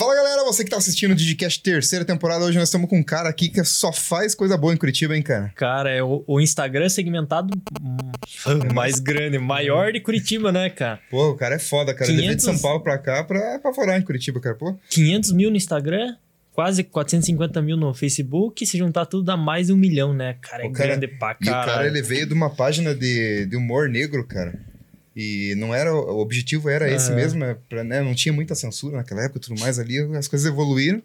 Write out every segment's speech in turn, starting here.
Fala galera, você que tá assistindo o Digicast terceira temporada, hoje nós estamos com um cara aqui que só faz coisa boa em Curitiba, hein, cara? Cara, é o, o Instagram segmentado mais grande, maior de Curitiba, né, cara? Pô, o cara é foda, cara. Ele veio de 500 São Paulo pra cá pra, fora em Curitiba, cara. Pô, 500 mil no Instagram, quase 450 mil no Facebook, se juntar tudo dá mais de um milhão, né? Cara, é O cara- grande pra E o cara, caralho. ele veio de uma página de, de humor negro, cara. E não era, o objetivo era esse Aham. mesmo, é pra, né, não tinha muita censura naquela época e tudo mais ali, as coisas evoluíram.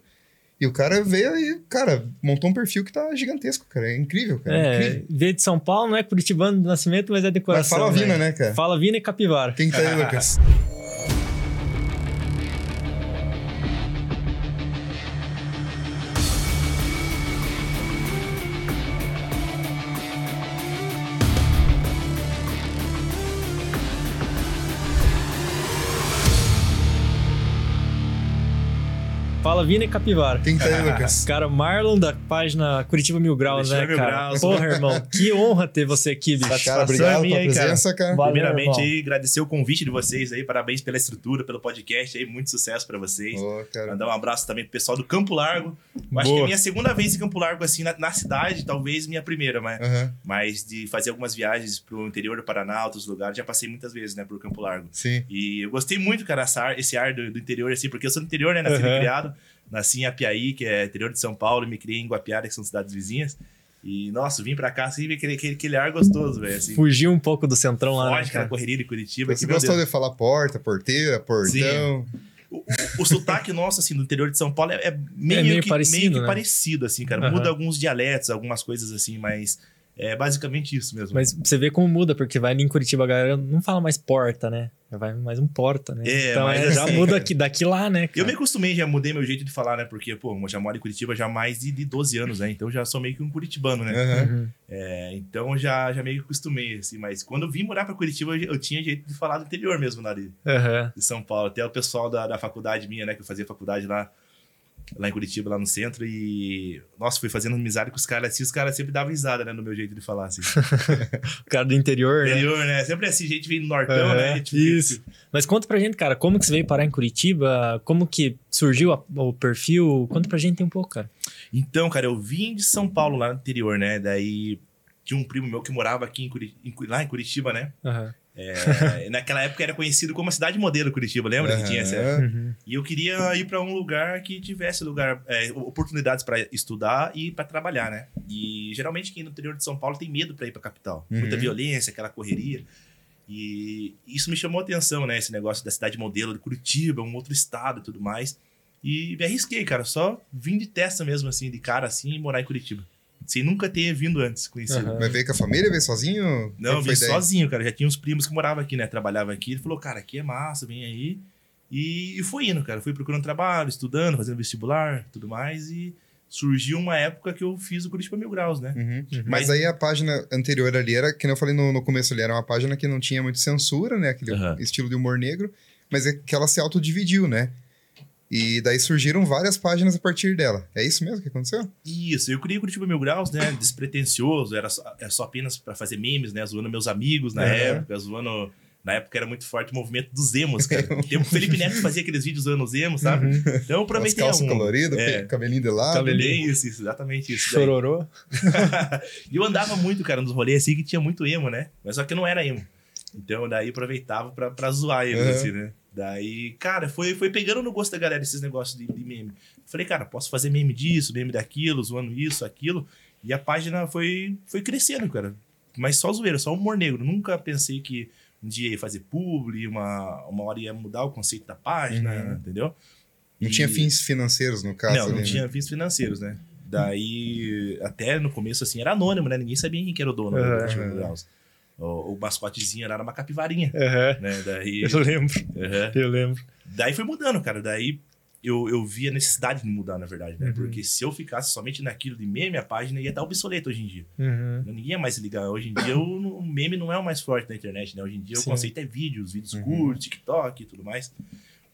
E o cara veio e, cara, montou um perfil que tá gigantesco, cara. É incrível, cara. É, incrível. veio de São Paulo, não é curitibano de nascimento, mas é de Mas fala Vina, né, cara? Fala Vina e Capivara. Quem tá aí, Lucas? Fala Vina e Capivara. Quem tá aí, Lucas? Cara, Marlon da página Curitiba Mil Graus, Curitiba né, Mil cara? Graus. Porra, irmão, que honra ter você aqui, bicho. Cara, Satisfação obrigado é minha pela aí, cara. presença, cara. Valeu, Primeiramente, aí, agradecer o convite de vocês aí. Parabéns pela estrutura, pelo podcast aí. Muito sucesso pra vocês. Cara. Mandar um abraço também pro pessoal do Campo Largo. Eu acho que é Boa. a minha segunda vez em Campo Largo, assim, na, na cidade, talvez minha primeira, mas, Aham, mas de fazer algumas viagens pro interior do Paraná, outros lugares, já passei muitas vezes, né, pro Campo Largo. sim. E eu gostei muito, cara, essa esse ar do, do interior, assim, porque eu sou do interior, né? Nasci e Aham. criado. Nasci em Apiaí, que é interior de São Paulo, e me criei em Guapiara, que são cidades vizinhas. E, nossa, vim pra cá, assim, aquele, aquele, aquele ar gostoso, velho, assim. Fugiu um pouco do centrão lá, né, Foge, cara? correria de Curitiba. Você que, gostou Deus. de falar porta, porteira, portão? O, o- o sotaque nosso, assim, do interior de São Paulo é, é meio, meio que, parecido, meio que né? parecido, assim, cara. Aham. Muda alguns dialetos, algumas coisas assim, mas é basicamente isso mesmo. Mas você vê como muda, porque vai ali em Curitiba, a galera não fala mais porta, né? Vai mais um porta, né? É, então mas é, já assim- muda aqui, daqui lá, né? Eu Cara? me acostumei, já mudei meu jeito de falar, né? Porque, pô, eu já moro em Curitiba já há mais de, de 12 anos, né? Então já sou meio que um curitibano, né? Uhum. É, então já, já meio que acostumei, assim. Mas quando eu vim morar pra Curitiba, eu, eu tinha jeito de falar do interior mesmo, lá de, Aham. de São Paulo. Até o pessoal da, da faculdade minha, né? Que eu fazia faculdade lá, lá em Curitiba, lá no centro. E, nossa, fui fazendo amizade com os caras assim. Os caras sempre davam risada, né? No meu jeito de falar, assim. O cara do interior, né? Interior, né? Sempre assim, gente vem do Nortão, Aham, né? Tipo, isso. Mas conta pra gente, cara, como que você veio parar em Curitiba? Como que surgiu a- o perfil? Conta pra gente um pouco, cara. Então, cara, eu vim de São Paulo, lá no interior, né? Daí tinha um primo meu que morava aqui em Curi- em Cu- lá em Curitiba, né? Aham. É, naquela época era conhecido como a cidade modelo Curitiba, lembra que tinha essa? Uhum. E eu queria ir para um lugar que tivesse lugar, é, oportunidades para estudar e para trabalhar, né? E geralmente quem no interior de São Paulo tem medo para ir para capital, Uhum. muita violência, aquela correria. E isso me chamou a atenção, né? Esse negócio da cidade modelo de Curitiba, um outro estado e tudo mais. E me arrisquei, cara. Só vim de testa mesmo, assim, de cara, assim, e morar em Curitiba. Sem nunca ter vindo antes, conhecido. Aham. Mas veio com a família, veio sozinho? Não, ideia? sozinho, cara. Já tinha uns primos que moravam aqui, né? Trabalhavam aqui. Ele falou, cara, aqui é massa, vem aí. E, e fui indo, cara. Fui procurando trabalho, estudando, fazendo vestibular, tudo mais. E surgiu uma época que eu fiz o Curitiba Mil Graus, né? Uhum. Uhum. Mas aí a página anterior ali era, que nem eu falei no, no começo ali, era uma página que não tinha muito censura, né? Aquele Aham. estilo de humor negro, mas é que ela se autodividiu, né? E daí surgiram várias páginas a partir dela. É isso mesmo que aconteceu? Isso, eu criei o Curitiba Mil Graus, né? Despretensioso, era só, era só apenas pra fazer memes, né? Zoando meus amigos na época, zoando. Na época era muito forte o movimento dos emos, cara. O Felipe Neto fazia aqueles vídeos zoando os emos, sabe? Uhum. Então eu As prometia calças um. coloridas, é. cabelinho de lado. Cabelinho. Isso, isso, exatamente isso. Chororô? E eu andava muito, cara, nos rolês assim que tinha muito emo, né? Mas só que eu não era emo. Então daí aproveitava pra, pra zoar eles, Uhum. assim, né? Daí, cara, foi, foi pegando no gosto da galera esses negócios de, de meme. Falei, cara, posso fazer meme disso, meme daquilo, zoando isso, aquilo. E a página foi, foi crescendo, cara. Mas só zoeira, só humor negro. Nunca pensei que um dia ia fazer publi, uma, uma hora ia mudar o conceito da página, Uhum. entendeu? Não E- tinha fins financeiros, no caso. não, não né? tinha fins financeiros, né? Daí, até no começo, assim, era anônimo, né? Ninguém sabia quem que era o dono Uhum. do Uhum. O, o mascotezinho era uma capivarinha, Aham. né? Daí, Eu lembro, Uhum. eu lembro. Daí foi mudando, cara. Daí eu, eu vi a necessidade de mudar, na verdade, né? Uhum. Porque se eu ficasse somente naquilo de meme, a página ia estar obsoleta hoje em dia. Uhum. Ninguém ia mais ligar. Hoje em dia o, o meme não é o mais forte da internet, né? Hoje em dia Sim. o conceito é vídeos, vídeos Uhum. curtos, TikTok e tudo mais.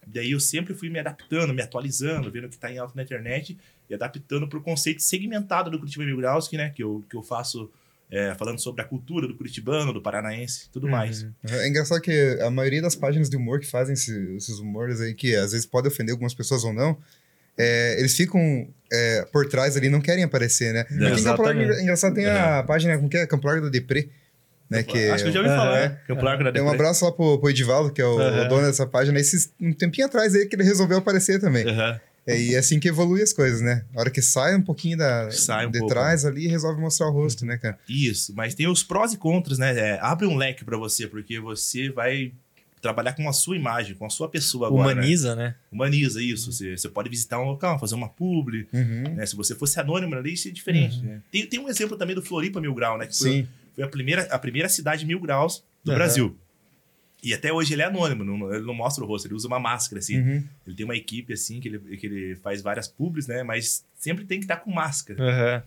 Daí eu sempre fui me adaptando, me atualizando, vendo o que tá em alta na internet e adaptando pro conceito segmentado do Curitiba Mil Graus, que, né, que, eu, que eu faço é, falando sobre a cultura do curitibano, do paranaense, tudo mais. Uhum. É engraçado que a maioria das páginas de humor que fazem esse- esses humores aí, que às vezes pode ofender algumas pessoas ou não, é, eles ficam é, por trás ali, não querem aparecer, né? Mas tem Campo Largo, Exatamente. engraçado, tem a página, como que é? Campo Largo da Deprê, né? Que Acho que eu já ouvi Aham. falar, né? Campo Largo da Tem um abraço lá pro, pro Edivaldo, que é o, o dono dessa página. Esses, um tempinho atrás aí que ele resolveu aparecer também. Aham. É, e é assim que evolui as coisas, né? A hora que sai um pouquinho da, Sai um de pouco. trás ali, resolve mostrar o rosto, né, cara? Isso, mas tem os prós e contras, né? É, abre um leque pra você, porque você vai trabalhar com a sua imagem, com a sua pessoa agora. né? Humaniza, né? Humaniza isso. Você, você pode visitar um local, fazer uma publi. Uhum. Né? Se você fosse anônimo ali, isso é diferente. Uhum. né? Tem, tem um exemplo também do Floripa Mil Grau, né? Que foi, Sim. foi a, primeira, a primeira cidade mil graus do. Brasil. E até hoje ele é anônimo, não- ele não mostra o rosto, ele usa uma máscara, assim. Uhum. Ele tem uma equipe, assim, que ele, que ele faz várias publis, né? Mas sempre tem que estar com máscara. Aham.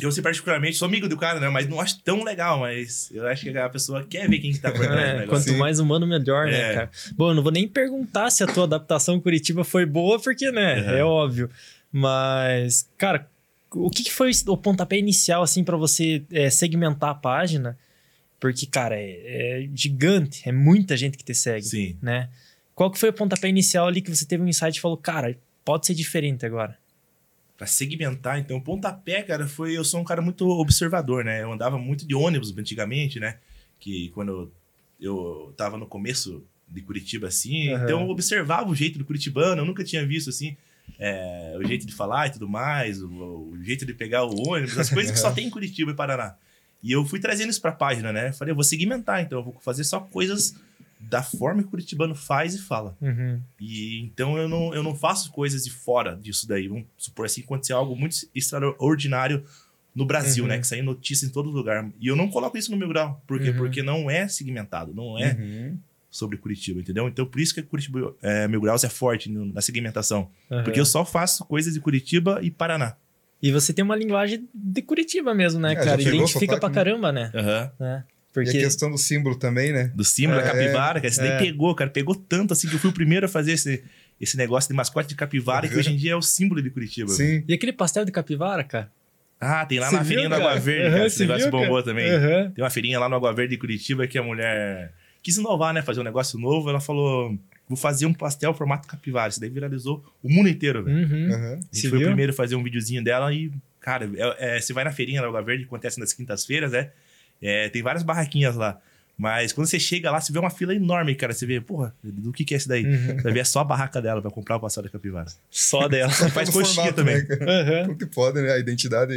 Eu, sei particularmente, sou amigo do cara, né? Mas não acho tão legal, mas eu acho que a pessoa quer ver quem que tá por trás É, quanto mais humano, melhor, né, É. cara? Bom, eu não vou nem perguntar se a tua adaptação Curitiba foi boa, porque, né, Uhum. é óbvio. Mas, cara, o que, que foi o pontapé inicial, assim, pra você é, segmentar a página? Porque, cara, é, é gigante, é muita gente que te segue, Sim. né? Qual que foi o pontapé inicial ali que você teve um insight e falou, cara, pode ser diferente agora? Pra segmentar, então, o pontapé, cara, foi. Eu sou um cara muito observador, né? Eu andava muito de ônibus antigamente, né? Que quando eu, tava no começo de Curitiba, assim, Aham. então eu observava o jeito do curitibano, eu nunca tinha visto, assim, é, o jeito de falar e tudo mais, o, o jeito de pegar o ônibus, as coisas que só tem em Curitiba e Paraná. E eu fui trazendo isso pra página, né? Falei, eu vou segmentar, então eu vou fazer só coisas da forma que o curitibano faz e fala. Uhum. E então eu não, eu não faço coisas de fora disso daí. Vamos supor assim, acontecer algo muito extraordinário no Brasil, Uhum. né? Que sai notícia em todo lugar. E eu não coloco isso no meu grau. Por quê? Uhum. Porque não é segmentado, não é Uhum. sobre Curitiba, entendeu? Então por isso que Curitiba é, Mil Graus é forte no- na segmentação. Aham. Porque eu só faço coisas de Curitiba e Paraná. E você tem uma linguagem de Curitiba mesmo, né, É, cara? Identifica pra né? caramba, né? Aham. né? E Porque... a questão do símbolo também, né? Do símbolo da É, capivara, cara. Esse daí é. pegou, cara. Pegou tanto assim que eu fui o primeiro a fazer esse, esse negócio de mascote de capivara, que hoje em dia é o símbolo de Curitiba. Sim. E aquele pastel de capivara, cara? Ah, tem lá Você na viu, feirinha do? Água Verde, Aham, cara. Esse você negócio viu, bombou cara? também. Aham. Tem uma feirinha lá no Água Verde de Curitiba que a mulher quis inovar, né? Fazer um negócio novo. Ela falou: vou fazer um pastel formato capivara. Isso daí viralizou o mundo inteiro, velho. Uhum. Aham. A gente Você foi viu? o primeiro a fazer um videozinho dela e, cara, é, é, você vai na feirinha da Água Verde, que acontece nas quintas-feiras, né? É, tem várias barraquinhas lá. Mas quando você chega lá, você vê uma fila enorme, cara. Você vê, porra, do que que é isso daí? Uhum. Você vê é só a barraca dela pra comprar o pastel da capivara. Só dela. E faz coxinha também. né. Como que pode, né? A identidade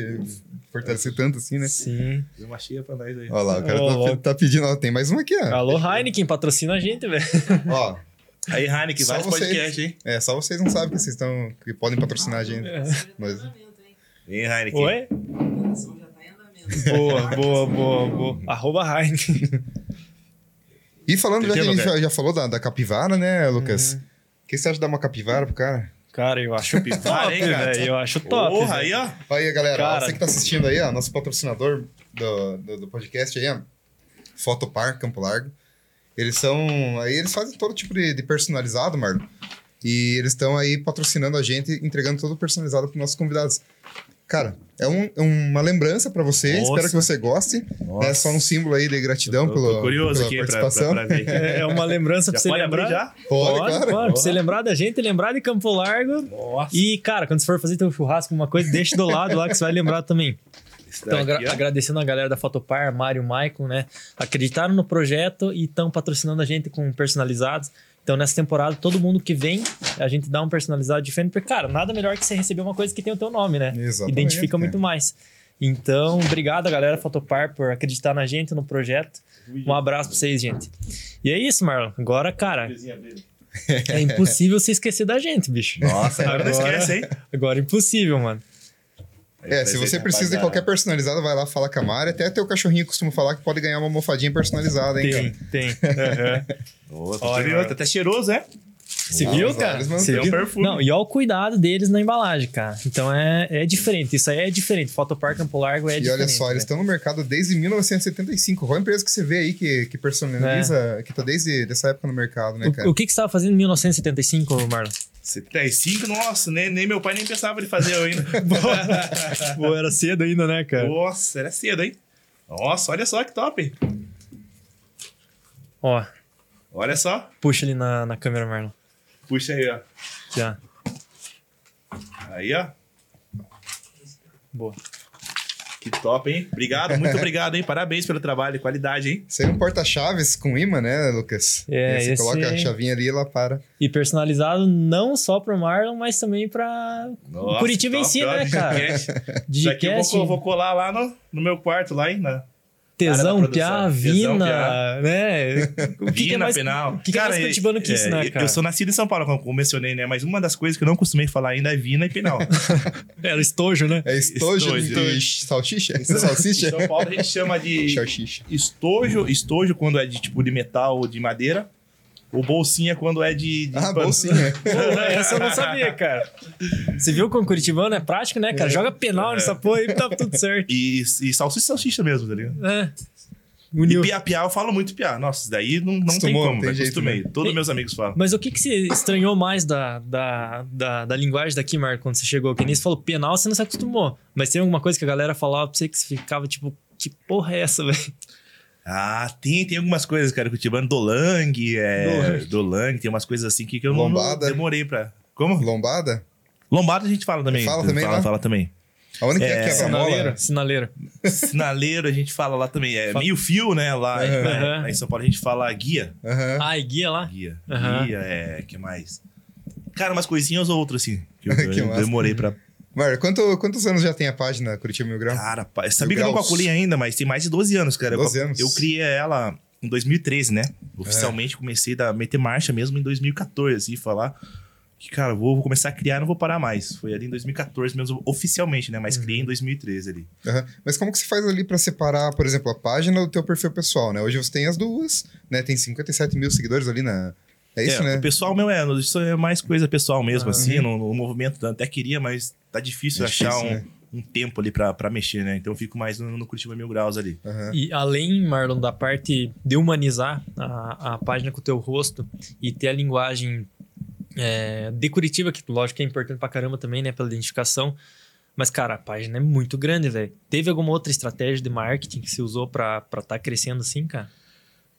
fortalecer tanto assim, né? Sim. Deu uma cheia pra nós aí. Olha lá, o cara Ó, tá, tá pedindo. Ó, tem mais uma aqui, ó. Alô, Heineken, patrocina a gente, velho. Ó, Aí, Heineken, vários vocês. podcasts, hein? é, só vocês não sabem que vocês estão. que podem patrocinar a gente. Nós. Hein, Heineken? Oi? Boa, boa, boa, boa. Arroba Heineken. E falando, já que a gente já, já falou da, da capivara, né, Lucas? Uhum. O que você acha de dar uma capivara pro cara? Cara, eu acho Capivara, top, hein, cara? velho. Eu acho top. Porra, aí, ó. Aí, galera, Cara. você que tá assistindo aí, ó, nosso patrocinador do, do, do podcast aí, ó, Fotopar, Campo Largo. Eles são. Aí eles fazem todo tipo de, de personalizado, Marlon. E eles estão aí patrocinando a gente, entregando todo personalizado para nossos convidados. Cara, é um- uma lembrança para você, Nossa. espero que você goste. É só um símbolo aí de gratidão Tô- pelo, curioso pela aqui pra, participação. pra, pra ver. É é uma lembrança pra Já você pode lembrar. abrir já? Pode, claro. Pra você lembrar da gente, lembrar de Campo Largo. Nossa. E, cara, quando você for fazer teu churrasco, uma coisa, deixa do lado lá que você vai lembrar também. Então, agra- ó. agradecendo a galera da Fotopar, Mário, Maicon, né? Acreditaram no projeto e estão patrocinando a gente com personalizados. Então, nessa temporada, todo mundo que vem, a gente dá um personalizado diferente. Porque, cara, nada melhor que você receber uma coisa que tem o teu nome, né? Exatamente, Identifica muito mais. Então, obrigado, galera Fotopar, por acreditar na gente, no projeto. Um abraço pra vocês, gente. E é isso, Marlon. Agora, cara, é impossível você esquecer da gente, bicho. Nossa, agora não Agora- esquece, hein? Agora é impossível, mano. É, se você precisa de qualquer personalizado, vai lá, fala com a Mari. Até teu cachorrinho costuma falar que pode ganhar uma almofadinha personalizada, hein, Tem, cara? tem. Aham. Nossa, Olha, tá até cheiroso, é? Você viu, cara? Você um viu? perfume. Não, e olha o cuidado deles na embalagem, cara. Então é, é diferente. Isso aí é diferente. Fotopar Campo Largo é e diferente. olha só, eles né? estão no mercado desde 1975. Qual empresa que você vê aí que, que personaliza, que tá desde essa época no mercado, né, cara? O, o que, que você estava fazendo em 1975, Marlon? 75, nossa, nem, nem meu pai nem pensava de fazer eu ainda. Pô, era cedo ainda, né, cara? Nossa, era cedo, hein? Nossa, olha só que top. Ó, Olha só. puxa ali na, na câmera, Marlon. Puxa aí, ó. Já. Aí, ó. Boa. Que top, hein? Obrigado, muito obrigado, hein? Parabéns pelo trabalho, qualidade, hein? Isso aí é um porta-chaves com imã, né, Lucas? É, E aí você esse- coloca a chavinha ali e ela para. E personalizado não só pro Marlon, mas também pra Nossa, Curitiba em top, si, ó, né, cara? Digicast. Isso aqui eu Digicast, vou, vou colar lá no, no meu quarto, lá, hein? Na tesão, piá, vina, piá. né? O que, que é Vina, mais, penal. o que, que é mais curitibano que isso, é, né, eu- cara? Eu sou nascido em São Paulo, como eu mencionei, né? Mas uma das coisas que eu não costumei falar ainda é vina e penal. Era estojo, né? É estojo, Estojo. de salsicha? Salsicha? em São Paulo a gente chama de Salsicha. estojo, estojo quando é de tipo de metal ou de madeira. O bolsinha quando é de, de Ah, pano. bolsinha. Pô, essa eu não sabia, cara. Você viu como curitibano é prático, né, cara? Joga penal nessa porra e tá tudo certo. E, e salsicha salsicha mesmo, tá ligado? É. E piá, piá, eu falo muito piá. Nossa, isso daí não, não tem como, tem Acostumei. né? Todos meus amigos falam. Mas o que, que você estranhou mais da, da, da, da linguagem daqui, Marco, quando você chegou? Que nem você falou penal, você não se acostumou. Mas tem alguma coisa que a galera falava pra você que você ficava tipo, que porra é essa, velho? Ah, tem, tem algumas coisas, cara, curitibano. Dolang, é. Dolang. Dolang, tem umas coisas assim que, que eu não- não Lombada. demorei pra. Como? Lombada? Lombada a gente fala também. Fala também, fala, né? fala também. Aonde que é, É, quebra-mola? Sinaleiro. Sinaleiro. Sinaleiro a gente fala lá também. É Fala. meio fio, né? Lá, Aham. né? Lá em São Paulo a gente fala guia. Aham. Ah, e guia lá? Guia. Aham. Guia, é. que mais? Cara, umas coisinhas ou outras, assim. Que eu, Que eu demorei pra. Mário, quanto, quantos anos já tem a página Curitiba Mil Grau? Cara, pá, sabia que Mil eu não calculei ainda, mas tem mais de 12 anos, cara. 12 eu, anos. Eu criei ela em 2013, né? Oficialmente comecei a meter marcha mesmo em 2014, assim, falar que, cara, vou, vou começar a criar não vou parar mais. Foi ali em 2014 mesmo, oficialmente, né? Mas criei em 2013 ali. Aham. Mas como que você faz ali pra separar, por exemplo, a página do teu perfil pessoal, né? Hoje você tem as duas, né? Tem 57 mil seguidores ali na... É isso, é, né? O pessoal meu é, isso é mais coisa pessoal mesmo, Ah. assim, no, no movimento até queria, mas tá difícil É achar difícil, um, né? um tempo ali pra, pra mexer, né? Então eu fico mais no, no Curitiba Mil Graus ali. Aham. E além, Marlon, da parte de humanizar a, a página com o teu rosto e ter a linguagem é, de Curitiba, que lógico que é importante pra caramba também, né? Pela identificação. Mas, cara, a página é muito grande, velho. Teve alguma outra estratégia de marketing que se usou pra estar tá crescendo assim, cara?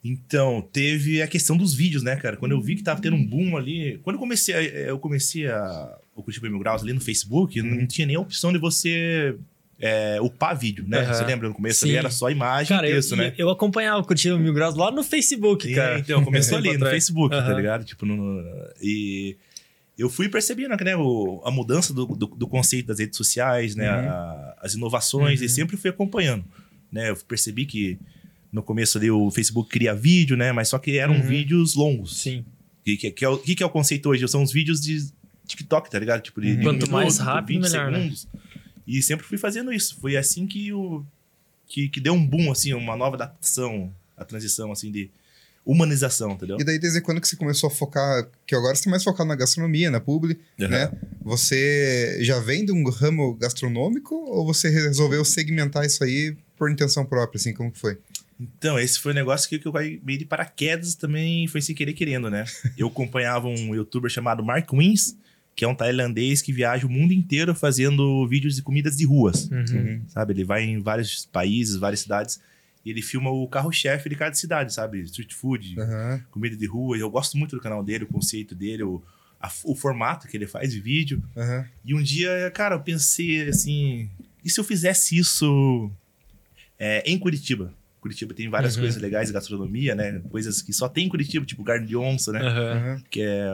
Então, teve a questão dos vídeos, né, cara? Quando eu vi que tava tendo um boom ali. Quando eu comecei a, eu comecei a, o Curitiba Mil Graus ali no Facebook, Uhum. não tinha nem a opção de você é, upar vídeo, né? Aham. Você lembra? No começo Sim. ali era só imagem Cara, e eu, texto, né? eu acompanhava o Curitiba Mil Graus lá no Facebook, E, cara. então, começou ali no. Facebook, tá Aham. ligado? Tipo, no, no- e eu fui percebendo né, o- a mudança do, do, do conceito das redes sociais, né? Uhum. a- as inovações, Uhum. e sempre fui acompanhando. Né? Eu percebi que no começo ali o Facebook cria vídeo, né? Mas só que eram Uhum. vídeos longos. Sim. Que, que, que é o, que, que é o conceito hoje? São os vídeos de TikTok, tá ligado? Tipo, de, Uhum. de um Quanto mais minuto, rápido, 20 melhor, né? segundos. E sempre fui fazendo isso. Foi assim que o que, que deu um boom, assim, uma nova adaptação, a transição, assim, de humanização, entendeu? E daí, desde quando que você começou a focar... Que agora você tá mais focado na gastronomia, na publi, Aham. né? Você já vem de um ramo gastronômico ou você resolveu segmentar isso aí por intenção própria, assim? Como que foi? Então, esse foi um negócio que, que eu caí meio de paraquedas também, foi sem querer querendo, né? Eu acompanhava um youtuber chamado Mark Wins, que é um tailandês que viaja o mundo inteiro fazendo vídeos de comidas de ruas, Uhum. sabe? Ele vai em vários países, várias cidades, e ele filma o carro-chefe de cada cidade, sabe? Street food, Aham. comida de rua. Eu gosto muito do canal dele, o conceito dele, o, a- o formato que ele faz de vídeo. Aham. E um dia, cara, eu pensei assim: e se eu fizesse isso é, em Curitiba? Curitiba tem várias Uhum. coisas legais de gastronomia, né? Coisas que só tem em Curitiba, tipo carne de onça, né? Aham. Que é.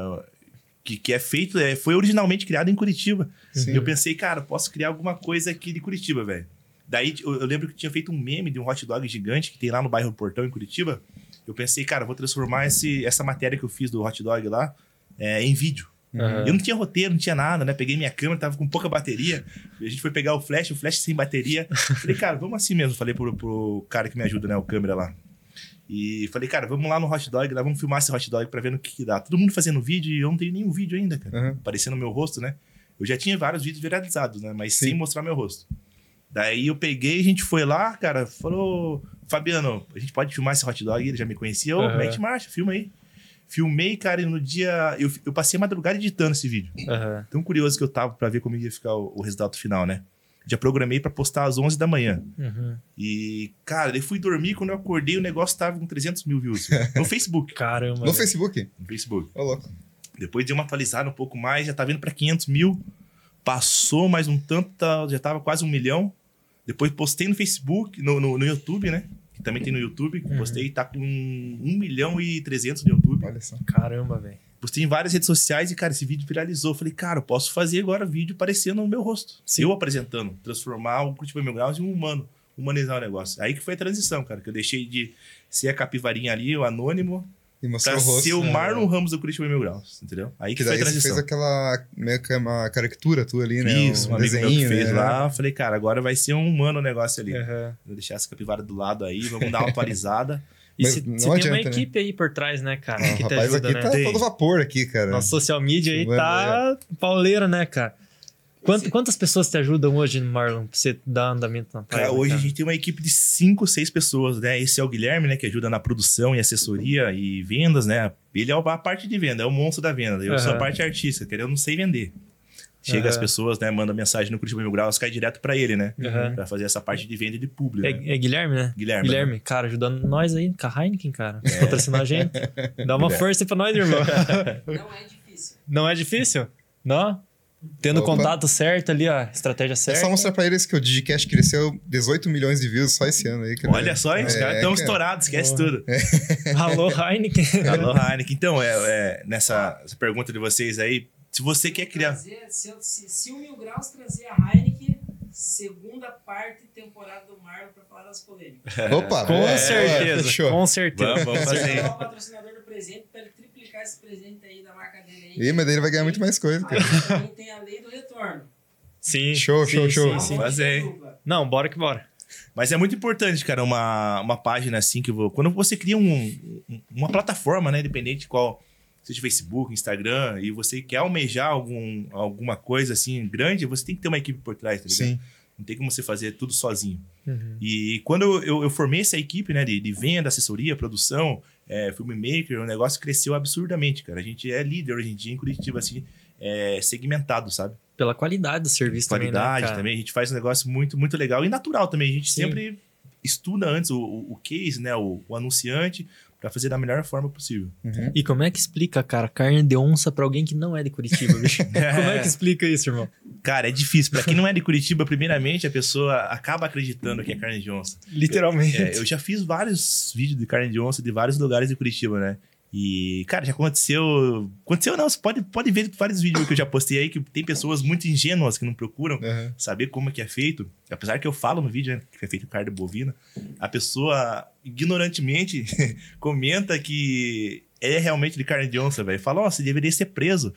Que, que é feito, é, foi originalmente criado em Curitiba. Sim. E eu pensei, cara, posso criar alguma coisa aqui de Curitiba, velho. Daí eu, eu lembro que tinha feito um meme de um hot dog gigante que tem lá no bairro Portão, em Curitiba. Eu pensei, cara, vou transformar esse, essa matéria que eu fiz do hot dog lá é, em vídeo. Aham. Eu não tinha roteiro, não tinha nada, né? Peguei minha câmera, tava com pouca bateria. A gente foi pegar o flash, o flash sem bateria. Falei, cara, vamos assim mesmo. Falei pro, pro cara que me ajuda, né? O câmera lá. E falei, cara, vamos lá no hot dog, lá vamos filmar esse hot dog pra ver no que, que dá. Todo mundo fazendo vídeo e eu não tenho nenhum vídeo ainda, cara. Aham. Aparecendo meu rosto, né? Eu já tinha vários vídeos viralizados, né? Mas Sim. sem mostrar meu rosto. Daí eu peguei, a gente foi lá, cara, falou, Fabiano, a gente pode filmar esse hot dog? Ele já me conhecia, ô, Aham. mete marcha, filma aí. Filmei, cara, e no dia. Eu, eu passei a madrugada editando esse vídeo. Aham. Tão curioso que eu tava pra ver como ia ficar o, o resultado final, né? Já programei pra postar às 11 da manhã. Uhum. E, cara, eu fui dormir, quando eu acordei, o negócio tava com 300 mil views. No Facebook. Caramba. No velho. Facebook? No Facebook. Ô, louco. Depois de uma atualizada um pouco mais, já tá vindo pra 500 mil. Passou mais um tanto, já tava quase um milhão. Depois postei no Facebook, no, no, no YouTube, né? Que também tem no YouTube. Uhum. Postei, tá com 1 milhão e 300 no YouTube. Olha só. Caramba, velho. Postei em várias redes sociais e, cara, esse vídeo viralizou. Falei, cara, eu posso fazer agora vídeo parecendo o meu rosto. Sim. Eu apresentando. Transformar o Curitiba Mil Graus em um humano. Humanizar o negócio. Aí que foi a transição, cara. Que eu deixei de ser a capivarinha ali, o anônimo, E mostrou pra o rosto. ser o né? Marlon Ramos do Curitiba Mil Graus. Entendeu? Aí que, Que foi a daí você transição. fez aquela meio que uma caricatura tua ali, né? Isso, um, amigo meu que desenho, fez né? lá. Falei, cara, agora vai ser um humano o negócio ali. Uhum. Vou deixar essa capivara do lado aí, vamos dar uma atualizada. E você tem uma adianta, né? equipe aí por trás, né, cara? Ah, que o te rapaz ajuda, aqui né? tá Tem. todo vapor aqui, cara. Nossa social media aí tá pauleira, né, cara? Quant- quantas pessoas te ajudam hoje, Marlon, pra você dar andamento na praia? Cara, hoje a gente tem uma equipe de cinco, seis pessoas, né? Esse é o Guilherme, né? Que ajuda na produção e assessoria e vendas, né? Ele é a parte de venda, é o monstro da venda. Eu sou a parte artística, que eu não sei vender. Chega Aham. as pessoas, né? Manda mensagem no Curitiba Mil Graus, cai direto pra ele, né? Aham. Pra fazer essa parte de venda de público. né? É, é Guilherme, né? Guilherme. Guilherme, cara, ajudando nós aí com a Heineken, cara. Patrocinar a gente. Dá uma Guilherme. força aí pra nós, irmão. Não é difícil. Não é difícil? Não? Tendo o Opa. contato certo ali, a estratégia É certa. só mostrar pra eles que o Digicast cresceu 18 milhões de views só esse ano aí. cara. Olha só, hein? Os É, caras estão cara. estourados, esquece Porra. tudo. Alô, Heineken. Alô, Heineken. Então, é, é, nessa essa pergunta de vocês aí, se você quer criar. Trazer- se, se, se o Mil Graus trazer a Heineken, segunda parte temporada do Marlon pra falar das polêmicas. Opa! Com é, certeza, com certeza. Vamos, vamos fazer. é o patrocinador do presente pra ele triplicar esse presente aí da marca dele aí. Ih, mas daí ele vai ganhar muito mais coisa, cara. Aí também tem a lei do retorno. Sim. Show, sim, show, show. sim, sim. fazer. Não, bora que bora. Mas é muito importante, cara, uma, uma página assim que vou. Quando você cria um, um- uma plataforma, né? Independente de qual. Seja Facebook, Instagram, e você quer almejar algum, alguma coisa assim grande, você tem que ter uma equipe por trás, tá ligado? Sim. Não tem como você fazer tudo sozinho. Uhum. E quando eu, eu, eu formei essa equipe, né, de, de venda, assessoria, produção, é, filmmaker, o negócio cresceu absurdamente, cara. A gente é líder hoje em dia em Curitiba, assim, é, segmentado, sabe? Pela qualidade do serviço Qualidade também, né, cara? também. A gente faz um negócio muito, muito legal e natural também. A gente Sim. sempre estuda antes o, o, o case, né, o, o anunciante, pra fazer da melhor forma possível. Uhum. E como é que explica, cara, carne de onça pra alguém que não é de Curitiba, bicho? como é que explica isso, irmão? Cara, é difícil. Pra quem não é de Curitiba, primeiramente, a pessoa acaba acreditando que é carne de onça. Literalmente. É, eu já fiz vários vídeos de carne de onça de vários lugares de Curitiba, né? E, cara, já aconteceu. Aconteceu não, você pode, pode ver vários vídeos que eu já postei aí que tem pessoas muito ingênuas que não procuram Uhum. saber como é que é feito. Apesar que eu falo no vídeo né, que é feito carne bovina, a pessoa ignorantemente comenta que é realmente de carne de onça, velho. Fala, ó, você deveria ser preso.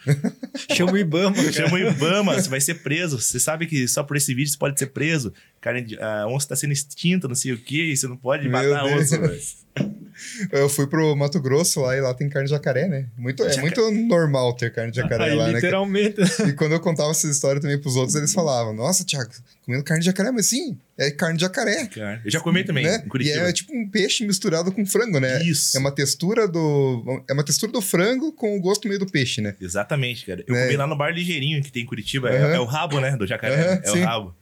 Chama o Ibama, cara. Chama o Ibama, você vai ser preso. Você sabe que só por esse vídeo você pode ser preso. Carne de, a onça tá sendo extinta, não sei o quê, e você não pode Meu matar a onça, velho. Eu fui pro Mato Grosso lá e lá tem carne de jacaré, né? Muito, é Jaca- muito normal ter carne de jacaré Aí, lá, né? literalmente. E quando eu contava essa história também pros outros, eles falavam: Nossa, Thiago, comendo carne de jacaré, mas sim, é carne de jacaré. Eu já comi também, né? em E Curitiba. é tipo um peixe misturado com frango, né? Isso. É uma textura do. É uma textura do frango com o gosto meio do peixe, né? Exatamente, cara. Eu É. comi lá no bar ligeirinho que tem em Curitiba. É- Aham. É, o rabo, né? Do jacaré. Aham, é sim. o rabo.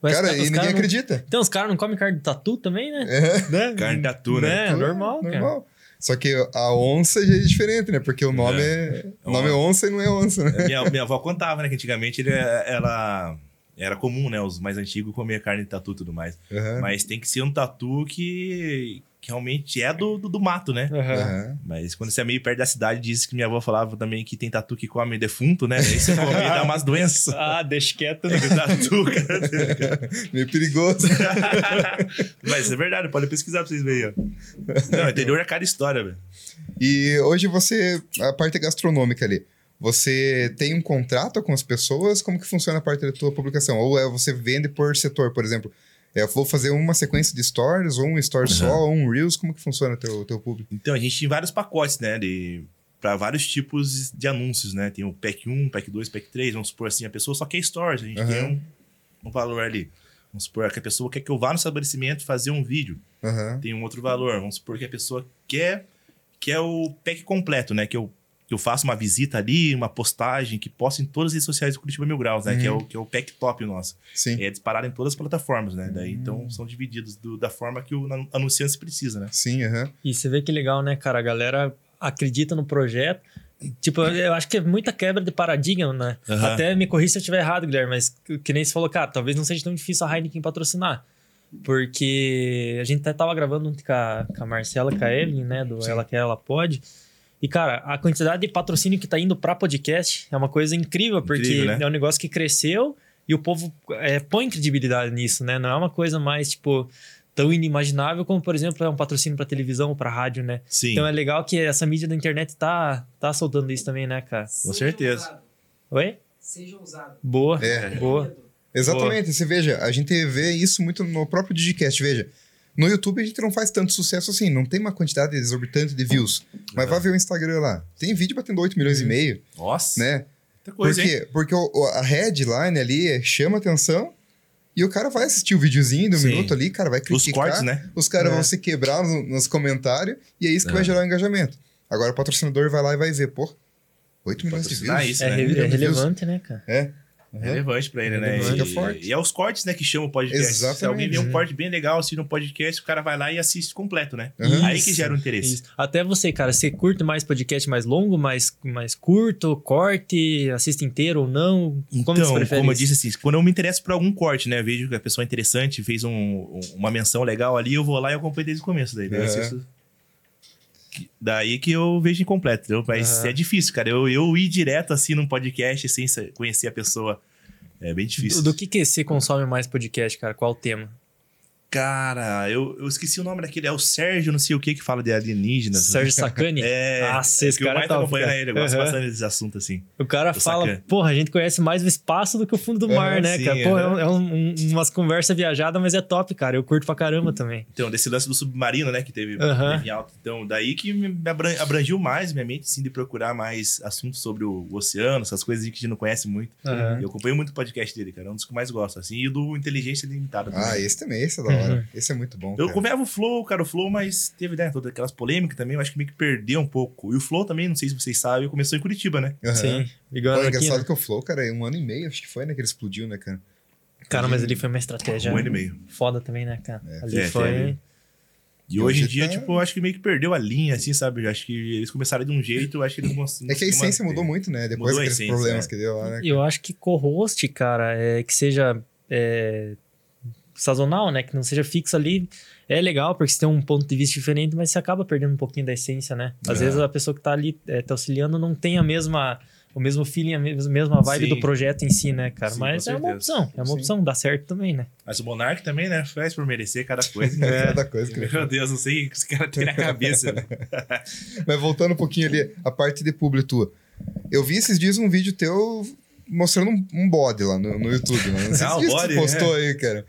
Mas cara, os e ninguém não- acredita. Então, os caras não comem carne de tatu também, né? É, né? Carne de tatu, né? É, normal, cara. normal. Só que a onça já é diferente, né? Porque o nome é. O nome é onça e não é onça, né? Minha, minha avó contava, né? Que antigamente ele, ela. Era comum, né? Os mais antigos comer carne de tatu e tudo mais. Aham. Mas tem que ser um tatu que, que realmente é do, do, do mato, né? Aham. Mas quando você é meio perto da cidade, diz que minha avó falava também que tem tatu que come defunto, né? Aí você come e dá umas doenças. Ah, deixa quieto. né? tatu, cara. Meio perigoso. Mas é verdade, pode pesquisar pra vocês verem, ó. Não, interior é cada história, velho. E hoje você. A parte gastronômica ali. Você tem um contrato com as pessoas? Como que funciona a parte da tua publicação? Ou é você vende por setor, por exemplo? É, eu vou fazer uma sequência de stories, ou um story só, ou um Reels, como que funciona o teu, teu público? Então, a gente tem vários pacotes, né? De, para vários tipos de anúncios, né? Tem o pack 1, pack 2, pack 3. Vamos supor assim, a pessoa só quer stories. A gente Aham. tem um, um valor ali. Vamos supor que a pessoa quer que eu vá no estabelecimento fazer um vídeo. Aham. Tem um outro valor. Vamos supor que a pessoa quer, quer o pack completo, né? Que eu que eu faço uma visita ali, uma postagem, que posto em todas as redes sociais do Curitiba Mil Graus, né? Que, é o, que é o pack top nosso. Sim. É disparado em todas as plataformas, né? Daí, Hum. então, são divididos do- da forma que o anu- anunciante precisa, né? Sim, aham. E você vê que legal, né, cara? A galera acredita no projeto. Tipo, eu acho que é muita quebra de paradigma, né? Aham. Até me corrija se eu estiver errado, Guilherme, mas que que nem você falou, cara, talvez não seja tão difícil a Heineken patrocinar. Porque a gente até tava gravando com a, com a Marcela, com a Evelyn, né? Do Sim. Ela Quer, Ela Pode. E, cara, a quantidade de patrocínio que tá indo pra podcast é uma coisa incrível, porque Incrível, né? é um negócio que cresceu e o povo é, põe credibilidade nisso, né? Não é uma coisa mais, tipo, tão inimaginável como, por exemplo, é um patrocínio pra televisão ou pra rádio, né? Sim. Então é legal que essa mídia da internet tá, tá soltando isso também, né, cara? Com certeza. Ousado. Oi? Seja ousado. Boa, É. boa. Exatamente. Você veja, a gente vê isso muito no próprio Digicast. Veja, no YouTube a gente não faz tanto sucesso assim, não tem uma quantidade exorbitante de views. Mas Aham. vai ver o Instagram lá. Tem vídeo batendo 8 milhões e meio, Nossa, né? muita Por coisa, hein? quê? Porque o- o- a headline ali é- chama atenção e o cara vai assistir o videozinho do Sim. minuto ali, cara, vai Os criticar. cortes, né? Os caras É. vão se quebrar no- nos comentários e é isso que É. vai gerar o engajamento. Agora o patrocinador vai lá e vai ver, pô, 8 milhões de views. isso, É, né? re- é views. relevante, né, cara? É. É relevante pra ele, né? Relevante. E, forte. e é os cortes, né, que chamam o podcast. Se Exatamente. alguém vê um Uhum. corte bem legal, assim, no podcast, o cara vai lá e assiste completo, né? Uhum. Aí que gera o interesse. Isso. Até você, cara, você curte mais podcast mais longo, mais, mais curto, corte, assiste inteiro ou não? Como então, você prefere como eu disse assim, quando eu me interesso por algum corte, né? Vejo que a pessoa é interessante, fez um- um- uma menção legal ali, eu vou lá e acompanho desde o começo. Daí, daí eu É. assisto- Daí que eu vejo incompleto, entendeu? Mas Aham. é difícil, cara. Eu, eu ir direto assim num podcast sem conhecer a pessoa é bem difícil. Do, do que, que você consome mais podcast, cara? Qual o tema? Cara, eu, eu esqueci o nome daquele. É o Sérgio, não sei o que, que fala de alienígenas. Sérgio Sacani? É. Nossa, esse que cara eu mais é top, acompanhando cara. ele, eu gosto Aham. bastante desse assunto, assim. O cara fala, Sacani. porra, a gente conhece mais o espaço do que o fundo do mar, né, sim, cara? Pô, é, um- é um- um- umas conversas viajadas, mas é top, cara. Eu curto pra caramba também. Então, desse lance do submarino, né, que teve, em alta. Então, daí que me abran- abrangiu mais minha mente, sim, de procurar mais assuntos sobre o, o oceano, essas coisas que a gente não conhece muito. Aham. Eu acompanho muito o podcast dele, cara. É um dos que eu mais gosto, assim. E o do Inteligência Limitada também. Ah, esse também, esse é da hora. Uhum. Esse é muito bom. Eu cara. o Flow, cara, o Flow, mas teve, né, todas aquelas polêmicas também, eu acho que meio que perdeu um pouco. E o Flow também, não sei se vocês sabem, começou em Curitiba, né? Aham. Sim. Pô, Igual é aqui, engraçado né? que o Flow, cara, é um ano e meio, acho que foi, né? Que ele explodiu, né, cara? Cara, mas ali foi uma estratégia Um ano e meio. foda também, né, cara? ali É, foi... E hoje em dia, tá- tipo, eu acho que meio que perdeu a linha, assim, sabe? Eu acho que eles começaram de um jeito, eu acho que eles vão. É que a essência mudou muito, né? Depois daqueles problemas é. que deu lá, né? Eu acho que co-host, cara, é, que seja é, sazonal, né? Que não seja fixo ali, é legal, porque você tem um ponto de vista diferente, mas você acaba perdendo um pouquinho da essência, né? Às É. vezes a pessoa que tá ali é, te auxiliando não tem a mesma, o mesmo feeling, a mes- mesma vibe Sim. do projeto em si, né, cara? Sim, mas é uma opção, é uma Sim. opção, dá certo também, né? Mas o Monark também, né? Faz por merecer cada coisa. É, cada coisa que Meu Deus, não sei o que esse cara tem na cabeça. né? Mas voltando um pouquinho ali, a parte de publi tua. Eu vi esses dias um vídeo teu mostrando um, um bode lá no, no YouTube, né? Não sei Ah, se você postou aí, cara.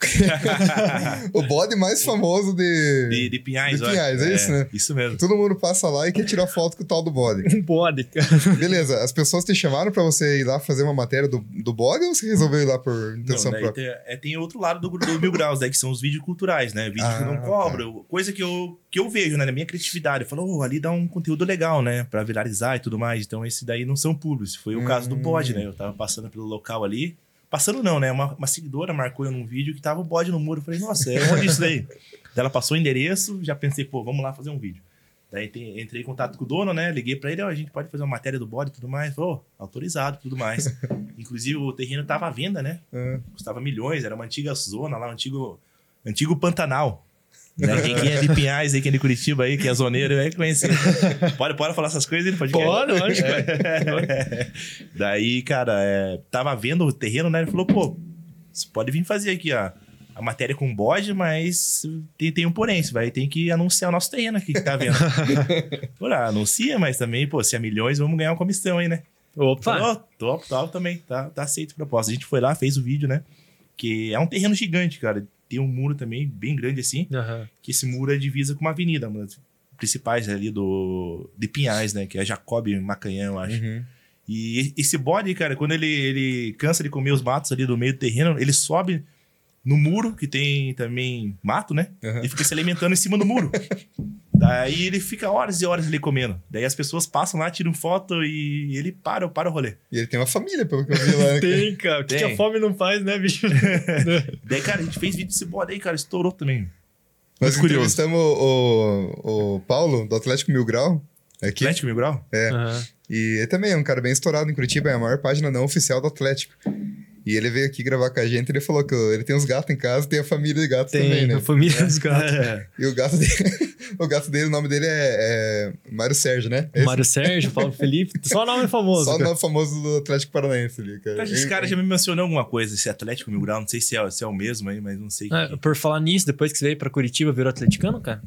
o bode mais famoso de... De, de Pinhais, De. Pinhais, é isso, né? Isso mesmo. Todo mundo passa lá e quer tirar foto com o tal do bode. Um bode, cara. Beleza, as pessoas te chamaram pra você ir lá fazer uma matéria do, do bode ou você resolveu ir lá por intenção Não, própria? tem, é, tem outro lado do, do Mil Graus, daí, que são os vídeos culturais, né? Vídeo que eu Ah, não cobro. Coisa que eu, que eu vejo, né? Na minha criatividade. Eu falo, oh, ali dá um conteúdo legal, né? Pra viralizar e tudo mais. Então, esse daí não são públicos. Foi o caso do Hum. bode, né? Eu tava passando pelo local ali. Passando não, né? Uma, uma seguidora marcou eu num vídeo que tava o bode no muro. Eu falei, nossa, é onde isso daí? Daí ela passou o endereço, já pensei, pô, vamos lá fazer um vídeo. Daí tem- entrei em contato com o dono, né? Liguei pra ele, ó, a gente pode fazer uma matéria do bode e tudo mais. Falou, "Ô, autorizado e tudo mais. Inclusive, o terreno tava à venda, né? Ah, custava milhões, era uma antiga zona lá, um antigo, antigo Pantanal. Né? Quem, quem é de Pinhais aí, quem é de Curitiba aí, quem é zoneiro, vai conhecer. Pode, pode falar essas coisas aí no podcast? Pode, lógico. Daí, cara, é, tava vendo o terreno, né? Ele falou, pô, você pode vir fazer aqui a, a matéria com bode, mas tem, tem um porém, você vai ter que anunciar o nosso terreno aqui que tá vendo. Pô, ah, anuncia, mas também, pô, se é milhões, vamos ganhar uma comissão aí, né? Opa! Falou, top, top também. Tá, tá aceito a proposta. A gente foi lá, fez o vídeo, né? Que é um terreno gigante, cara. Tem um muro também, bem grande assim. Aham. Que esse muro é divisa com uma avenida, uma das principais ali do, de Pinhais, né? Que é Jacob Macanhã, eu acho. uhum. E esse bode, cara, quando ele, ele cansa de comer os matos ali do meio do terreno, ele sobe no muro, que tem também mato, né? Aham. E fica se alimentando em cima do muro. Daí ele fica horas e horas ali comendo. Daí as pessoas passam lá, tiram foto e ele para, para o rolê. E ele tem uma família, pelo que eu vi lá. né? Tem, cara. O que, que a fome não faz, né, bicho? Daí, cara, a gente fez vídeo desse bode aí, cara, estourou também. Nós Muito curioso. entrevistamos o, o, o Paulo, do Atlético Mil Grau, aqui. Atlético Mil Grau? É. Aham. E ele também é um cara bem estourado em Curitiba, é a maior página não oficial do Atlético. E ele veio aqui gravar com a gente e ele falou que ele tem uns gatos em casa tem a família de gatos Tem também, né? a família dos gatos. E o gato dele, o gato dele, o nome dele é, é Mário Sérgio, né? Esse- Mário Sérgio, Paulo Felipe, só nome famoso. Só o cara. nome famoso do Atlético Paranaense ali, cara. Esse cara já me mencionou alguma coisa, esse Atlético Mil Grau, não sei se é, se é o mesmo aí, mas não sei. Ah, por falar nisso, depois que você veio pra Curitiba, virou atleticano, cara?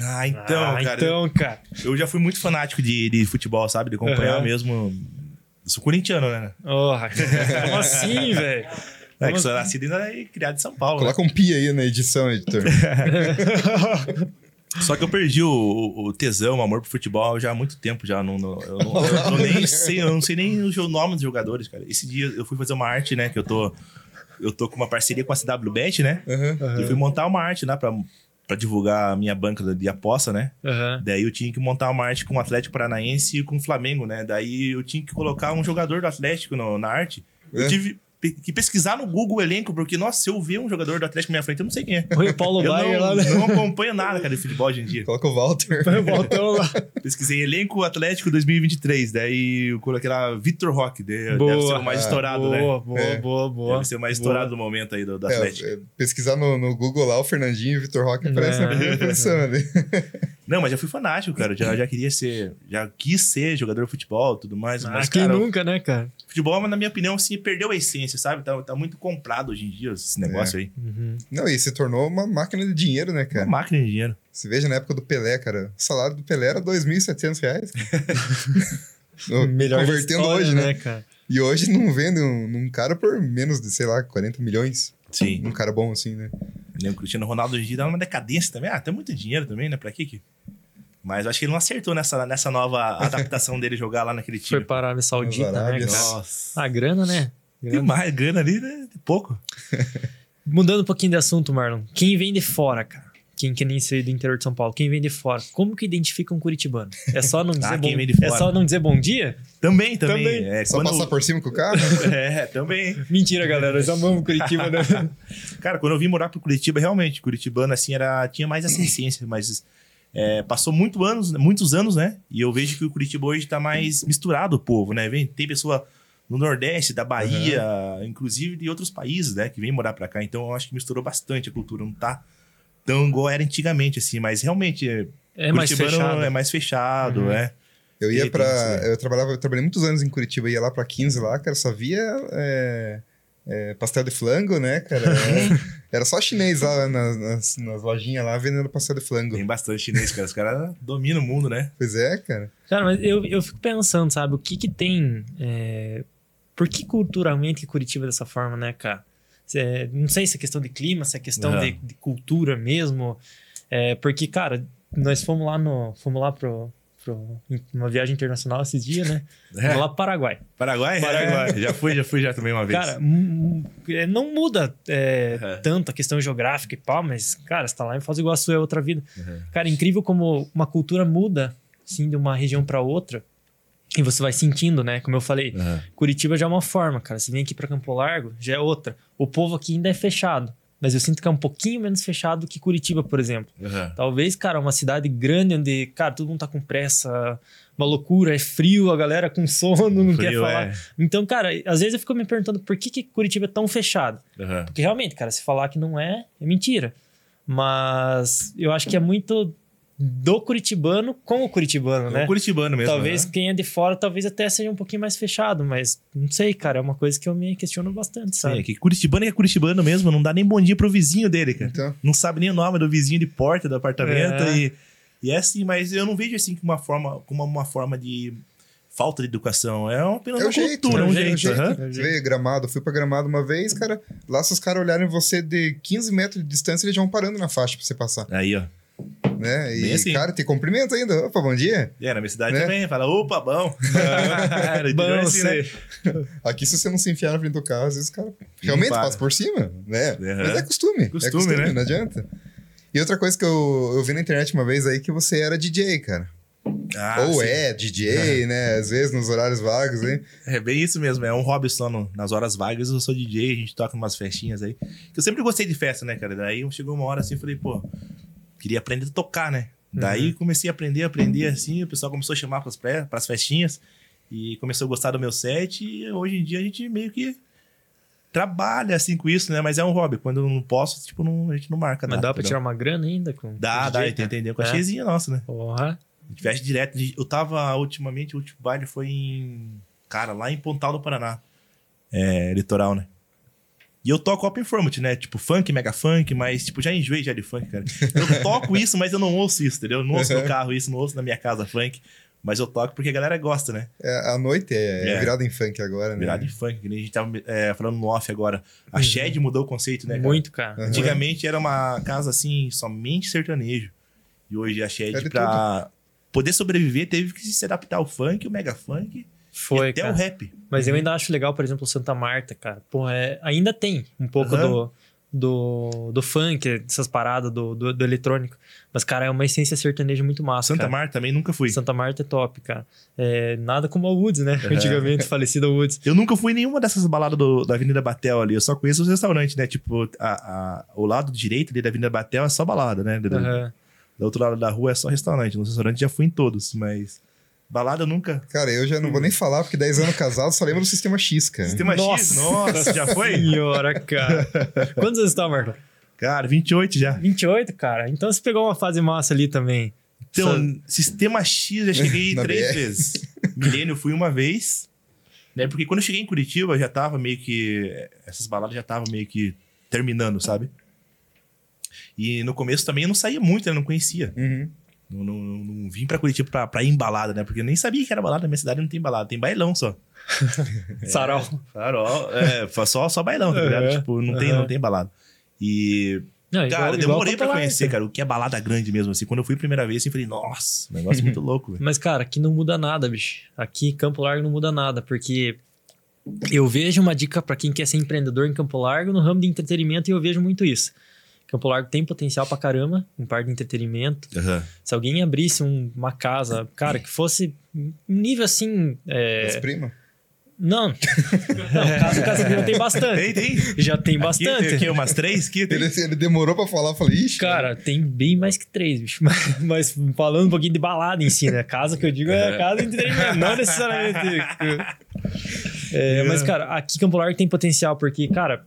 Ah, então, Ah, cara. Então, cara. Eu já fui muito fanático de, de futebol, sabe? De acompanhar Aham. mesmo. Eu sou corintiano, né? Porra, como assim, velho? É que sou assim? nascido ainda e criado em São Paulo. né? Coloca um pi aí na edição, editor. Só que eu perdi o, o tesão, o amor pro futebol já há muito tempo já. Não, não- eu, não, eu não nem sei, eu não sei nem o nome dos jogadores, cara. Esse dia eu fui fazer uma arte, né? Que eu tô. Eu tô com uma parceria com a CWBet, né? Aham. Eu fui montar uma arte, né? Pra, pra divulgar a minha banca de aposta, né? Aham. Daí eu tinha que montar uma arte com o Atlético Paranaense e com o Flamengo, né? Daí eu tinha que colocar um jogador do Atlético no- na arte. Eu É. tive pe- que pesquisar no Google o elenco, porque, nossa, se eu ver um jogador do Atlético na minha frente, eu não sei quem é. O Paulo Eu Baier não, lá, né? não acompanho nada, cara, de futebol hoje em dia. Coloca o Walter. Voltão lá. Pesquisei elenco Atlético 2023, daí eu coloquei lá Vitor Roque, de- Boa. deve ser o mais estourado, boa, né? Boa, É. boa, boa. Deve ser o mais Boa. estourado do momento aí do, do É, Atlético. é, pesquisar no, no Google lá, o Fernandinho e o Vitor Roque aparecem na É. primeira posição ali. Não, mas já fui fanático, cara. Já, já queria ser, já quis ser jogador de futebol e tudo mais. Ah, mas, quem cara, nunca, né, cara? futebol, na minha opinião, assim, perdeu a essência, sabe? Tá, tá muito comprado hoje em dia esse negócio aí. Uhum. Não, e se tornou uma máquina de dinheiro, né, Uma cara? máquina de dinheiro. Você veja na época do Pelé, cara. O salário do Pelé era 2.700 reais. No- Melhor Convertendo história, hoje, né? cara? E hoje não vende um, um cara por menos de, sei lá, 40 milhões. Sim. Um cara bom assim, né? Né, O Cristiano Ronaldo hoje em dia dá uma decadência também. Ah, tem muito dinheiro também, né? Pra quê? que- Mas eu acho que ele não acertou nessa, nessa nova adaptação dele jogar lá naquele Foi time. para a Arábia Saudita, né? Nossa. Ah, grana, né? Tem Grana. mais grana ali, né? Pouco. Mudando um pouquinho de assunto, Marlon. Quem vem de fora, cara? Quem que nem ser do interior de São Paulo? Quem vem de fora? Como que identifica um curitibano? É só não dizer, Ah, bom... é só não dizer bom dia? Também, também. Também. É, Só quando- passar por cima com o carro? É, também. Mentira, galera. Nós amamos Curitiba, né? Cara, quando eu vim morar pro Curitiba, realmente, Curitibano, assim, era, tinha mais essa essência, mas é, passou muito anos, muitos anos, né? E eu vejo que o Curitiba hoje tá mais misturado o povo, né? Vem, tem pessoa no Nordeste, da Bahia, inclusive de outros países, né? Que vem morar pra cá. Então eu acho que misturou bastante a cultura. Não tá tão igual era antigamente, assim. Mas realmente, é, É mais Curitibano fechado. é mais fechado, Uhum. é. Eu ia né? Eu trabalhava, eu trabalhei muitos anos em Curitiba, ia lá pra 15 lá, cara, só via é, é, pastel de flango, né, cara? Era só chinês lá nas, nas, nas lojinhas lá vendendo pastel de flango. Tem bastante chinês, cara. Os caras dominam o mundo, né? Pois é, cara. Cara, mas eu, eu fico pensando, sabe? O que que tem... é, Por que culturalmente Curitiba é dessa forma, né, cara? Cê- não sei se é questão de clima, se é questão Aham. de, de cultura mesmo. É, porque, cara, nós fomos lá no... Fomos lá pro... pro uma viagem internacional esses dias, né? Fomos lá pro Paraguai. Paraguai? Paraguai. É, já fui, já fui já também uma vez. Cara, é, não muda é, Uhum. tanto a questão geográfica e pau, mas, cara, você tá lá em Foz do Iguaçu é outra vida. Uhum. Cara, incrível como uma cultura muda, assim, de uma região para outra. E você vai sentindo, né? Como eu falei, Uhum. Curitiba já é uma forma, cara. Você vem aqui para Campo Largo, já é outra. O povo aqui ainda é fechado. Mas eu sinto que é um pouquinho menos fechado que Curitiba, por exemplo. Uhum. Talvez, cara, uma cidade grande onde, cara, todo mundo tá com pressa, uma loucura, é frio, a galera com sono, não quer Frio, falar. é. Então, cara, às vezes eu fico me perguntando por que, que Curitiba é tão fechado. Uhum. Porque realmente, cara, se falar que não é, é mentira. Mas eu acho que é muito do curitibano com o curitibano, É né? um curitibano mesmo. Talvez né? quem é de fora, talvez até seja um pouquinho mais fechado, mas não sei, cara, é uma coisa que eu me questiono bastante, Sim, sabe? é que curitibano é curitibano mesmo, não dá nem bom dia pro vizinho dele, cara. Então, Não sabe nem o nome do vizinho de porta do apartamento É. e, e é assim, mas eu não vejo assim como uma forma, como uma forma de falta de educação. É uma- apenas é uma o jeito, cultura, né? um É o jeito. É o vê gramado, eu fui pra gramado uma vez, cara. Lá, se os caras olharem você de 15 metros de distância, eles já vão parando na faixa pra você passar. Aí, ó. Né? E, assim. cara, te cumprimenta ainda. Opa, bom dia. É, na minha cidade Né? também. Fala, opa, bom. Era Bom, interior assim, né? Aqui, se você não se enfiar na frente do carro, às vezes o cara realmente passa por cima, né? Uhum. Mas é costume. é Costume, costume, né? não adianta. E outra coisa que eu, eu vi na internet uma vez aí que você era DJ, cara. Ah, Ou sim. é DJ, né? Às vezes nos horários vagos, hein? É bem isso mesmo, é um hobby só no- nas horas vagas. Eu sou DJ, a gente toca umas festinhas aí. Eu sempre gostei de festa, né, cara? Daí chegou uma hora assim, falei, pô, queria aprender a tocar, né? Daí comecei a aprender, aprender assim, o pessoal começou a chamar pré- pras festinhas e começou a gostar do meu set. E hoje em dia a gente meio que trabalha assim com isso, né? Mas é um hobby. Quando eu não posso, tipo, não, a gente não marca Mas dá pra entendeu? tirar uma grana ainda com Dá, dá, DJ, cara? entendeu? Com a É. chezinha nossa, né? Porra. A gente veste direto. Eu tava ultimamente, o último baile foi em. Cara, lá em Pontal do Paraná. É, litoral, né? E eu toco open format, né? Tipo, funk, mega funk, mas, tipo, já enjoei já de funk, cara. Eu toco isso, mas eu não ouço isso, entendeu? Eu não ouço no carro isso, não ouço na minha casa funk. Mas eu toco porque a galera gosta, né? É, a noite é, É. virada em funk agora, né? Virado em funk, que nem a gente tava é, falando no off agora. A Shed mudou o conceito, né, cara? Muito, cara. Uhum. Antigamente era uma casa assim, somente sertanejo. E hoje a Shed, É pra poder sobreviver, teve que se adaptar ao funk, o mega funk Foi, e até cara. o rap. Mas eu ainda acho legal, por exemplo, Santa Marta, cara. Pô, é, ainda tem um pouco Aham. do, do, do funk, dessas paradas do, do, do eletrônico. Mas, cara, é uma essência sertaneja muito massa. Santa cara. Marta também nunca fui. Santa Marta é top, cara. É, nada como a Woods, né? Aham. Antigamente, falecido Woods. Eu nunca fui em nenhuma dessas baladas do- da Avenida Batel ali. Eu só conheço os restaurantes, né? Tipo, a, a- o lado direito ali da Avenida Batel é só balada, né? Do, do outro lado da rua é só restaurante. Nos restaurantes já fui em todos, mas balada eu nunca. Cara, eu já não vou nem falar, porque 10 anos casado só lembro do Sistema X, cara. Sistema X, nossa, já foi? Senhora, cara. Quantos anos você tá, Marco? Cara, 28 já. 28, cara. Então você pegou uma fase massa ali também. Então, Sistema X eu já cheguei três BR. vezes. Milênio eu fui uma vez. Né? Porque quando eu cheguei em Curitiba, já tava meio que. Essas baladas já estavam meio que terminando, sabe? E no começo também eu não saía muito, né? Não conhecia. Uhum. Não, não, não- não vim pra Curitiba pra, pra ir em balada, né? Porque eu nem sabia que era balada. Na minha cidade não tem balada, tem bailão só. Sarau. Farol. É, só, só bailão, tá ligado? Uhum. Tipo, não tem, Uhum. não tem balada. E. Não, igual- Cara, eu igual demorei pra conhecer, cara, o que é balada grande mesmo, assim. Quando eu fui a primeira vez, assim, eu falei, nossa, negócio muito louco, velho. Mas, cara, aqui não muda nada, bicho. Aqui, Campo Largo não muda nada, porque eu vejo uma dica pra quem quer ser empreendedor em Campo Largo no ramo de entretenimento e eu vejo muito isso. Campo Largo tem potencial pra caramba, um par de entretenimento. Se alguém abrisse um- uma casa, cara, que fosse um nível assim. é, As primas. Não. Não, casa, casa já tem bastante. Tem, tem. Já tem Aqui, bastante. tem aqui umas três? Tem. Ele, ele demorou pra falar, eu falei, ixi. Cara, tem bem mais que três, bicho. Mas, mas falando um pouquinho de balada em si, né? Casa que eu digo é casa de entretenimento, não necessariamente. É, mas, cara, aqui Campo Largo tem potencial, porque, cara,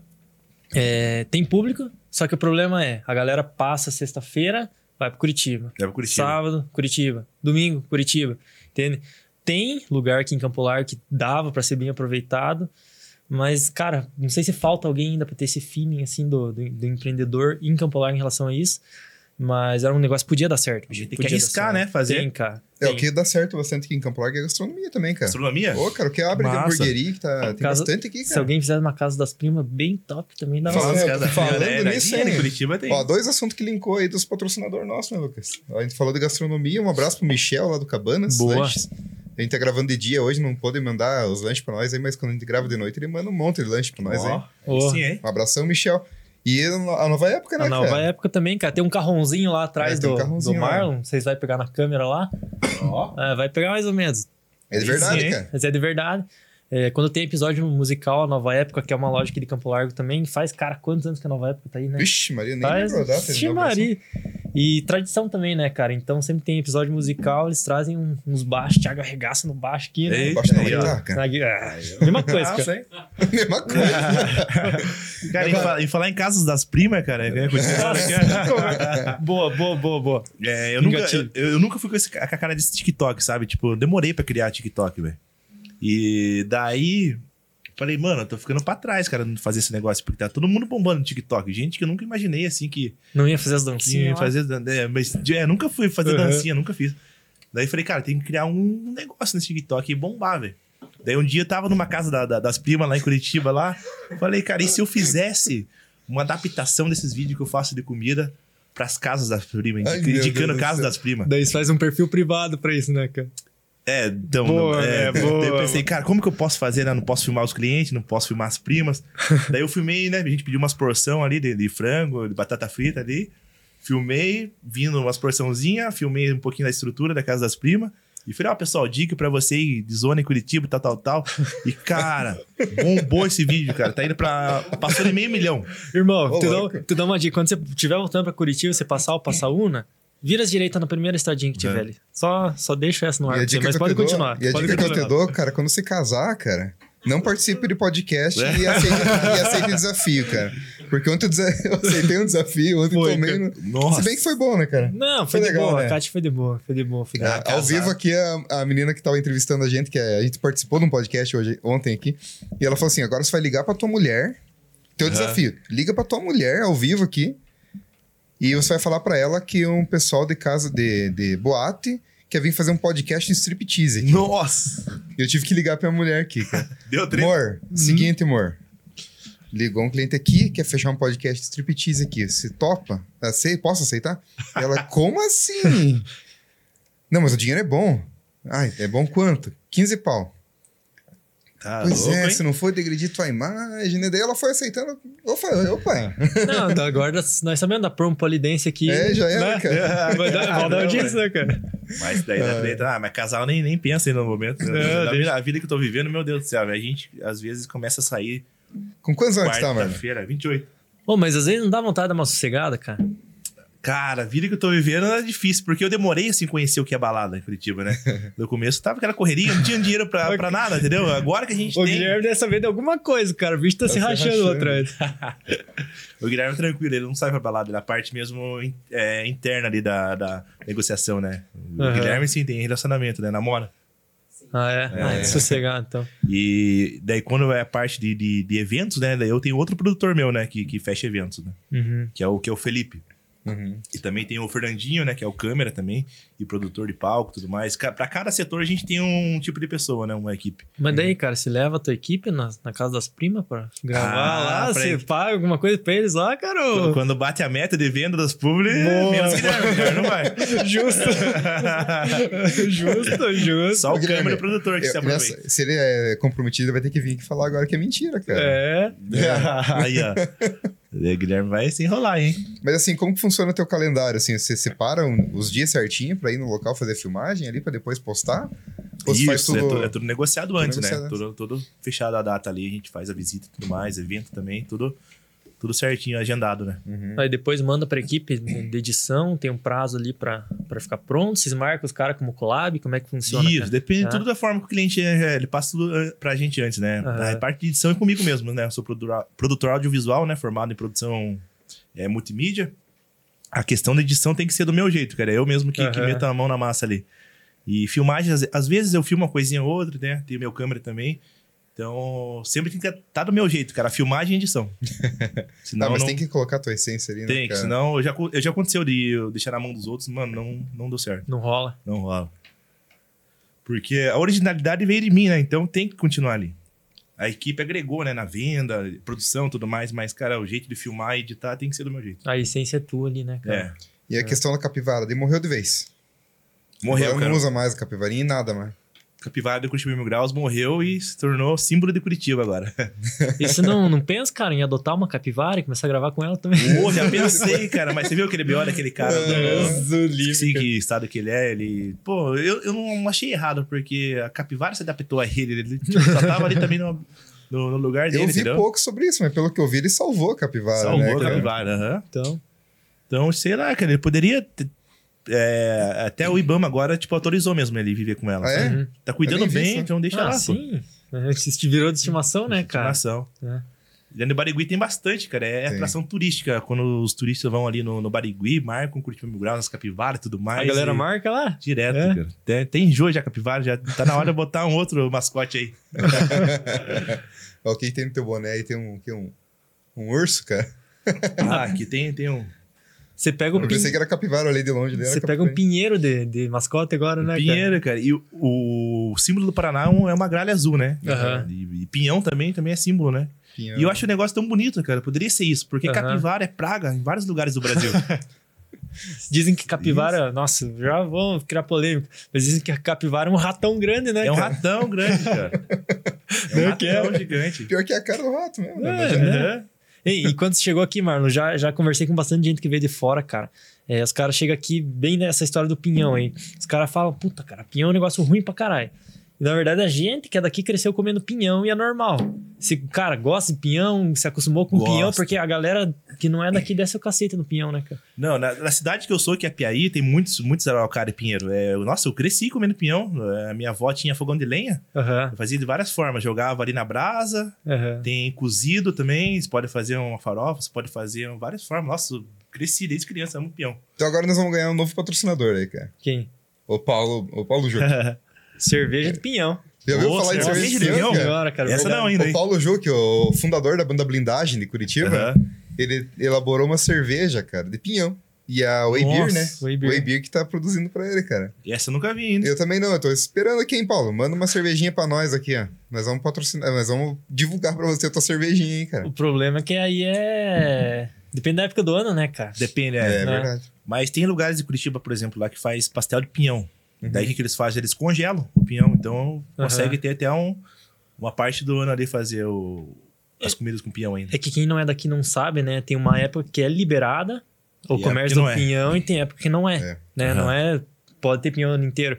é, tem público, só que o problema é, a galera passa sexta-feira, vai pra Curitiba. Leva Curitiba. Sábado, Curitiba. Domingo, Curitiba. Entende? Tem lugar aqui em Campo Largo que dava pra ser bem aproveitado, mas, cara, não sei se falta alguém ainda pra ter esse feeling, assim, do, do, do empreendedor em Campo Largo em relação a isso. Mas era um negócio que podia dar certo. A gente tem que arriscar, né? Fazer. Tem, cara. É, Tem. o que dá certo bastante aqui em Campo Largo é a gastronomia também, cara. Gastronomia? Ô, cara, o que abre de Massa. hamburgueria que tá, tem Casa- bastante aqui, Se cara. alguém fizer uma casa das primas bem top, também dá Fala- uma... Casa falando né? nisso, hein? Curitiba tem. Ó, dois assuntos que linkou aí dos patrocinadores nossos, né, Lucas? A gente falou de gastronomia, um abraço pro Michel lá do Cabanas. Boa. Lanches. A gente tá gravando de dia hoje, não pôde mandar os lanches pra nós aí, mas quando a gente grava de noite, ele manda um monte de lanche pra nós aí. Ó, Ó. Sim, hein? Um abração, Michel. E a nova época, né, A nova cara? época também, cara. Tem um carrãozinho lá atrás É, tem um do, carrãozinho do lá. Marlon. Vocês vão pegar na câmera lá. Ó. É, vai pegar mais ou menos. É de verdade, Sim, cara. Mas é de verdade. É, quando tem episódio musical, a Nova Época, que é uma loja aqui de Campo Largo também, faz, cara, quantos anos que a Nova Época tá aí, né? Vixe, Maria, nem Faz. lembro data. Vixe. Maria. E tradição também, né, cara? Então sempre tem episódio musical, eles trazem um- uns baixos, Thiago arregaça no baixo aqui, né? Eita, Baixa na guitarra, cara. Ah, mesma coisa, cara. Mesma coisa. Cara, em, fa- em falar em casas das primas, cara, é, boa, boa, boa, boa. é, eu, nunca, eu, eu nunca fui com, esse, com a cara desse TikTok, sabe? Tipo, eu demorei pra criar TikTok, velho. E daí, falei, mano, eu tô ficando pra trás, cara, de fazer esse negócio, porque tá todo mundo bombando no TikTok. Gente que eu nunca imaginei, assim, que, Não ia fazer as dancinhas. lá? fazer. É, mas, é, nunca fui fazer Uhum. dancinha, nunca fiz. Daí falei, cara, tem que criar um negócio nesse TikTok e bombar, velho. Daí um dia eu tava numa casa da- da- das primas lá em Curitiba lá. Falei, cara, e se eu fizesse uma adaptação desses vídeos que eu faço de comida pras casas das primas, Ai, indicando casas das primas. Daí você faz um perfil privado pra isso, né, cara? É, então. Boa, é, né? Boa. daí eu pensei, cara, como que eu posso fazer, né? Não posso filmar os clientes, não posso filmar as primas. daí eu filmei, né? A gente pediu umas porção ali de, de frango, de batata frita ali. Filmei, vindo umas porçãozinhas, filmei um pouquinho da estrutura da casa das primas. E falei, ó, pessoal, dica pra você de zona em Curitiba, tal, tal, tal. E, cara, bombou esse vídeo, cara. Tá indo pra. Passou de meio milhão. Irmão, Ô, tu dá uma dica. Quando você estiver voltando pra Curitiba, você passar o Passaúna, vira à direita na primeira estradinha que tiver É. ali. Só, só deixa essa no ar, a você, mas pode continuar. E a pode dica que eu te continuar. dou, cara, quando você casar, cara, não participe de podcast É. e aceite, e aceite o desafio, cara. Porque ontem eu desa- eu aceitei um desafio, ontem Foi, tomei. No... Nossa. Se bem que foi bom, né, cara? Não, Foi foi, de legal, boa. né? A Kátia foi de boa, foi de boa. Foi de boa. Ah, Ao vivo aqui, a, a menina que tava entrevistando a gente, que a gente participou de um podcast hoje, ontem aqui, e ela falou assim: agora você vai ligar pra tua mulher. Teu Aham. desafio. Liga pra tua mulher ao vivo aqui. E você vai falar pra ela que um pessoal de casa de, de boate quer vir fazer um podcast em striptease. aqui. Nossa! Eu tive que ligar pra minha mulher aqui, cara. Deu treta. Amor, seguinte, amor. Ligou um cliente aqui, quer fechar um podcast striptease aqui. Você topa? Acei, posso aceitar? Ela, como assim? Não, mas o dinheiro é bom. Ai, é bom quanto? 15 pau. Tá pois louco, é, hein? se não for degredir tua imagem, né? Daí ela foi aceitando. Eu falei, opa. Não, então agora nós sabemos da promo polidense aqui. É, já era, né? cara. Vai dar, vai dar audiência, né, cara? Mas daí dá treta. Ah, mas casal nem, nem pensa ainda no momento. né? Não, Da deixa. a vida que eu tô vivendo, meu Deus do céu, a gente às vezes começa a sair Com quantos anos você tá, mano? quarta-feira, 28. Pô, mas às vezes não dá vontade de dar uma sossegada, cara. Cara, a vida que eu tô vivendo é difícil, porque eu demorei assim conhecer o que é balada em Curitiba, né? No começo tava aquela correria, não tinha dinheiro pra, pra nada, entendeu? Agora que a gente O tem. Guilherme dessa vez de alguma coisa, cara. O bicho tá, Tá se rachando lá rachando. atrás. O Guilherme é tranquilo, ele não sai pra balada, ele é a parte mesmo é, interna ali da, da negociação, né? O Aham. Guilherme, sim, tem relacionamento, né? Namora. Ah, é? Ah, é. sossegado, então. E daí, quando é a parte de, de, de eventos, né? Daí eu tenho outro produtor meu, né? Que, que fecha eventos, né? Uhum. Que é o, que é o Felipe. Uhum. E também tem o Fernandinho, né? Que é o câmera também. E produtor de palco e tudo mais. Pra cada setor a gente tem um tipo de pessoa, né? Uma equipe. Mas daí, cara, se leva a tua equipe na, na casa das primas pra gravar Ah, lá, pra você ele. paga alguma coisa pra eles lá, cara? Quando, quando bate a meta de venda das publi, Boa. menos Guilherme, Guilherme não vai. Justo. justo, justo. Só o câmera e o produtor que se Eu- aproveita. nessa- se ele é comprometido, vai ter que vir aqui falar agora que é mentira, cara. É. Aí, ó. O Guilherme vai se enrolar, hein? Mas assim, como que funciona o teu calendário? Assim, você separa um- os dias certinho pra ir no local fazer filmagem ali pra depois postar? Ou Isso, faz tudo... é, tudo, é tudo negociado antes, negociado né? antes. Tudo, tudo fechado a data ali, a gente faz a visita e tudo mais, evento também, tudo, tudo certinho, agendado, né? Uhum. Aí depois manda pra equipe de edição, tem um prazo ali pra, pra ficar pronto. Vocês marcam os caras como collab, como é que funciona? Isso, cara? depende Ah. tudo da forma que o cliente é, ele passa tudo pra gente antes, né? Aham. A parte de edição é comigo mesmo, né? Eu sou produtor, produtor audiovisual, né? Formado em produção é, multimídia. A questão da edição tem que ser do meu jeito, cara. É eu mesmo que, que Aham. meto a mão na massa ali. E filmagem, às, às vezes eu filmo uma coisinha ou outra, né? Tenho meu câmera também. Então, sempre tem que estar do meu jeito, cara. Filmagem e edição. Senão, Não, mas não- tem que colocar a tua essência ali, né, tem, que cara? senão eu já, eu já aconteceu de eu deixar na mão dos outros, mano, não, não deu certo. Não rola. Não rola. Porque a originalidade veio de mim, né? Então tem que continuar ali. A equipe agregou, né? Na venda, produção e tudo mais, mas, cara, o jeito de filmar e editar tem que ser do meu jeito. A essência é tua ali, né, cara? É. E a questão da capivara, daí morreu de vez. Morreu, Agora cara. não usa mais a capivarinha em nada, mais. Capivara de Curitiba Mil Graus morreu e se tornou símbolo de Curitiba agora. E você não, não pensa, cara, em adotar uma capivara e começar a gravar com ela também? Pô, já pensei, cara, mas você viu aquele BO daquele cara? É. do- Esqueci que estado que ele é, ele... Pô, eu, eu não achei errado, porque a capivara se adaptou a ele, ele tipo, só tava ali também no, no, no lugar dele, Eu vi entendeu? pouco sobre isso, mas pelo que eu vi, ele salvou a capivara, Salvou né, a capivara, aham. Então, Então, sei lá, cara, ele poderia. É, até o Ibama agora, tipo, autorizou mesmo ele viver com ela. Ah, é? Uhum. Tá cuidando bem, isso. então deixa ah, lá. pô. sim. Você te virou de estimação, né, cara? Estimação. É. Dentro do Barigui tem bastante, cara. É Tem. atração turística. Quando os turistas vão ali no, no Barigui, marcam Curitiba Mil Graus, as capivaras e tudo mais. A galera e- marca lá? Direto, É? cara. Tem, tem enjoo já capivara, já tá na hora de botar um outro mascote aí. Ó, quem tem no teu boné aí tem um, que um, um urso, cara. Ah, aqui tem, tem um Você pega um, Eu pin... pensei que era capivara ali de longe. você pega um pinheiro de, de mascote agora, né, cara? pinheiro, cara. E o, o símbolo do Paraná é é uma gralha azul, né? Aham. E, e pinhão também, também é símbolo, né? E eu acho o negócio tão bonito, cara. Poderia ser isso, porque Aham. capivara é praga em vários lugares do Brasil. Dizem que capivara, nossa, já vamos criar polêmica, mas dizem que a capivara é um ratão grande, né, É um cara? ratão grande, cara. É um Não, é. ratão gigante. Pior que é a cara do rato mesmo. né? É, Imagina. né? Ei, e quando você chegou aqui, Marlon, já, já conversei com bastante gente que veio de fora, cara. É, os caras chegam aqui bem nessa história do pinhão aí. Os caras falam, puta, cara, pinhão é um negócio ruim pra caralho. E na verdade a gente que é daqui cresceu comendo pinhão e é normal. Se o cara gosta de pinhão, se acostumou com Gosta. pinhão, porque a galera que não é daqui desce o cacete no pinhão, né, cara? Não, na, na cidade que eu sou, que é Piaí, tem muitos, muitos araucária e pinheiro. É, nossa, eu cresci comendo pinhão. É, A minha avó tinha fogão de lenha. Eu fazia de várias formas. Jogava ali na brasa. aham. Tem cozido também. Você pode fazer uma farofa, você pode fazer várias formas. Nossa, eu cresci desde criança, amo pinhão. Então agora nós vamos ganhar um novo patrocinador aí, cara. Quem? O Paulo, o Paulo Júque. Cerveja de pinhão. Já ouviu falar de cerveja cerveja de de pinhão? Senhora, cara. Essa não ainda, O? Paulo Juque, o fundador da banda Blindagem de Curitiba, Aham. ele elaborou uma cerveja, cara, de pinhão. E a Way Beer, Nossa, né? Way Beer. Way Beer que tá produzindo pra ele, cara. Essa eu nunca vi ainda. Eu também não, eu tô esperando aqui, hein, Paulo? Manda uma cervejinha pra nós aqui, ó. Nós vamos patrocinar, nós vamos divulgar pra você a tua cervejinha, hein, cara. O problema é que aí é. Depende da época do ano, né, cara? Depende, É, é. né? verdade. Mas tem lugares de Curitiba, por exemplo, lá que faz pastel de pinhão. Uhum. Daí o que, que eles fazem? Eles congelam o pinhão. Então consegue ter até um, uma parte do ano ali fazer o- as comidas com pinhão ainda. É que quem não é daqui não sabe, né? Tem uma época que é liberada o E comércio época que do é. pinhão e tem época que não é. É. Né? Não é. Pode ter pinhão o ano inteiro.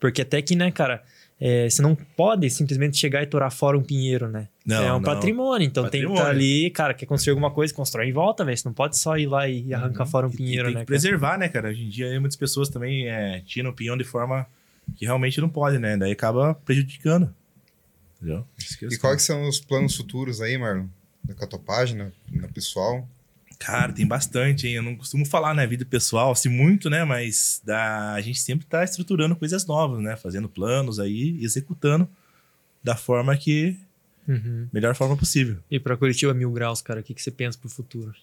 Porque até que, né, cara, é, você não pode simplesmente chegar e torar fora um pinheiro, né? Não, é um não. patrimônio. Então tem que estar Patrimônio. ali, cara, quer construir alguma coisa, constrói em volta, velho. Você não pode só ir lá e arrancar fora um E pinheiro, tem né? que cara? preservar, né, cara? Hoje em dia muitas pessoas também é, tiram o pinhão de forma que realmente não pode, né? Daí acaba prejudicando. Entendeu? Que é E quais que são os planos futuros aí, Marlon? Com a tua página, na pessoal? Cara, tem bastante, hein? Eu não costumo falar na vida pessoal, assim, muito, né? Mas da... a gente sempre tá estruturando coisas novas, né? Fazendo planos aí, executando da forma que... Uhum. Melhor forma possível. E pra Curitiba Mil Graus, cara, o que, que você pensa pro futuro?